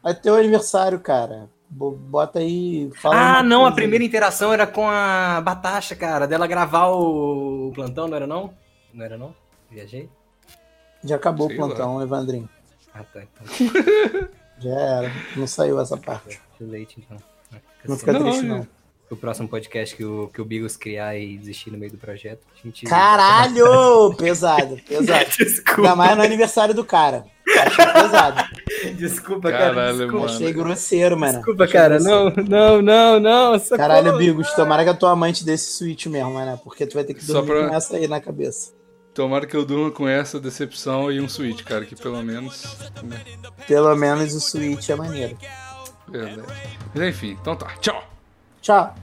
Vai ter o aniversário, cara. Bo- Bota aí. Fala Ah, não, a primeira interação era com a Batasha, cara, dela gravar o plantão, não era não? Não era não? Viajei? Já acabou Sei o plantão, Evandrinho. Ah, tá. Então. Já era. Não saiu essa parte. Late, então. Não fica Não, triste, é. não. O próximo podcast que o, que o Bigos criar e desistir no meio do projeto, a gente. Caralho! Pesado, pesado. Ainda Desculpa, mais no aniversário do cara. Achei pesado. desculpa, cara. Caralho, Desculpa, mano. Achei grosseiro, mano. desculpa Achei cara. grosseiro. Não, não, não, não. socorro. Caralho, Bigos, tomara que a tua amante desse switch mesmo, né? Porque tu vai ter que dormir pra- com essa aí na cabeça. Tomara que eu durma com essa decepção e um Switch, cara, que pelo menos. Né, Pelo menos o switch é maneiro. verdade. Mas enfim, então tá. Tchau! Tchau.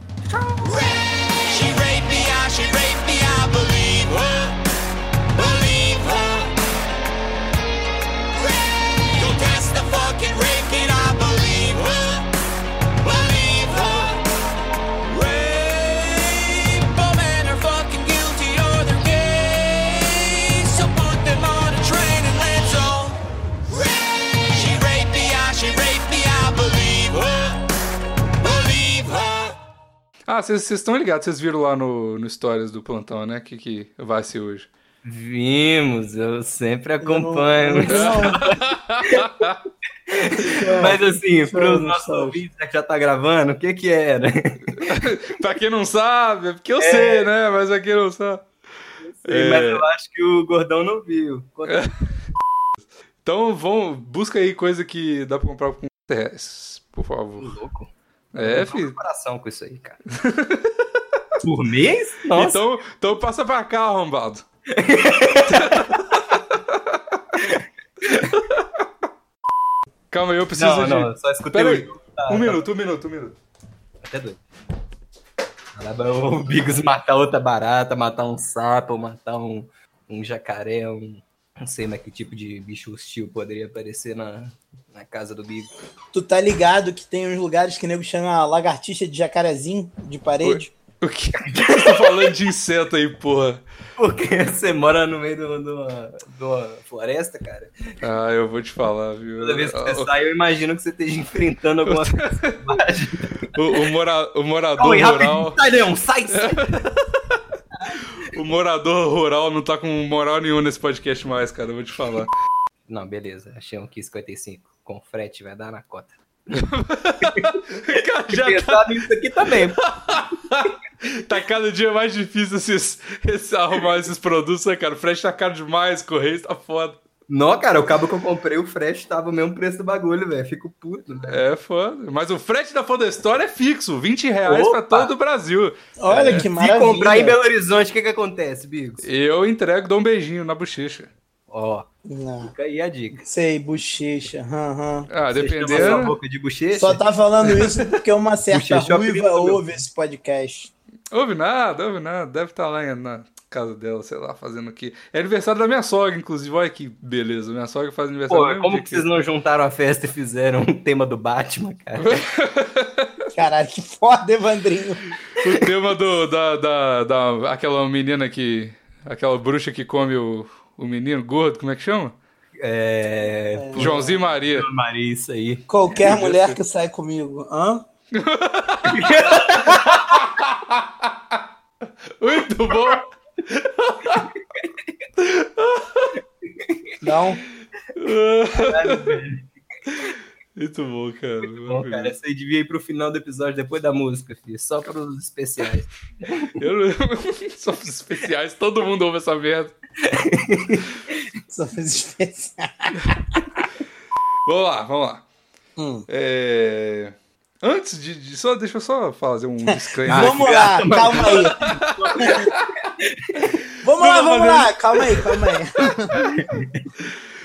Ah, vocês estão ligados, vocês viram lá no, no Stories do plantão, né? Que, que vai ser hoje. Vimos, eu sempre Eu não- acompanho. não- Mas assim, para os nossos ouvintes né, que já tá gravando, o que que era? pra quem não sabe, é porque eu sei, né? Mas pra quem não sabe. É. Mas eu acho que o Gordão não viu. Então vão, busca aí coisa que dá pra comprar com reais, por favor. louco. É, Eu filho. coração com isso aí, cara. Por mês? Nossa. Então, então passa pra cá, arrombado. Calma aí, eu preciso não, de. não, só escutei Pera aí. Tá, Um tá minuto, um minuto, um minuto. Até. Lá vai o Bigos matar outra barata, matar um sapo, matar um, um jacaré, um. Não sei mais que tipo de bicho hostil poderia aparecer na, na casa do Bigos. Tu tá ligado que tem uns lugares que o nego chama lagartixa de jacarezinho de parede? O que você tá falando de inseto aí, porra? Porque você mora no meio de uma, de uma- floresta, cara. Ah, eu vou te falar, viu? Toda vez que você O- sai, eu imagino que você esteja enfrentando alguma coisa. O, o, mora- o morador Calma aí, rural. Sai, Leão, sai, sai. O morador rural não tá com moral nenhuma nesse podcast mais, cara. Eu vou te falar. Não, beleza. Achei um 55. Com frete vai dar na cota. Cara, já tá, nisso aqui também. tá cada dia mais difícil esses, esses- arrumar esses produtos, né, cara? O frete tá caro demais, correio tá foda. Não, cara, o cabo que eu comprei, o frete tava o mesmo preço do bagulho, velho. Fico puto, velho. É foda. Mas o frete da Foda Store é fixo, 20 reais pra Opa! todo o Brasil. Olha que Se maravilha. comprar em Belo Horizonte, o que que acontece, Bigos? Eu entrego, dou um beijinho na bochecha. Ó, Não. fica aí a dica. Sei, bochecha. aham. Ah, dependendo. boca de bochecha? Só tá falando isso porque uma certa é ruiva ouve esse podcast. Ouve nada, ouve nada. Deve estar lá na casa dela, sei lá, fazendo o quê. É aniversário da minha sogra, inclusive. Olha que beleza. Minha sogra faz aniversário Pô, como que vocês não juntaram a festa e fizeram um tema do Batman, cara? Caralho, que foda, Evandrinho. O tema do, da, da, da. Aquela menina que. Aquela bruxa que come o, o menino gordo, como é que chama? É. Joãozinho Maria. Maria, isso aí. Qualquer mulher que sai comigo. Hã? Muito bom! Não. Muito bom, cara. Bom, cara, você devia ir pro final do episódio depois da música, filho. Só pros especiais. Eu não... Só os especiais, todo mundo ouve essa merda. Só fiz especial. Vamos lá, vamos lá. Hum. É, Antes de, de- Só, deixa eu só fazer um disclaimer. Ah, vamos lá, calma aí. vamos lá, vamos mas lá. Calma aí, calma aí.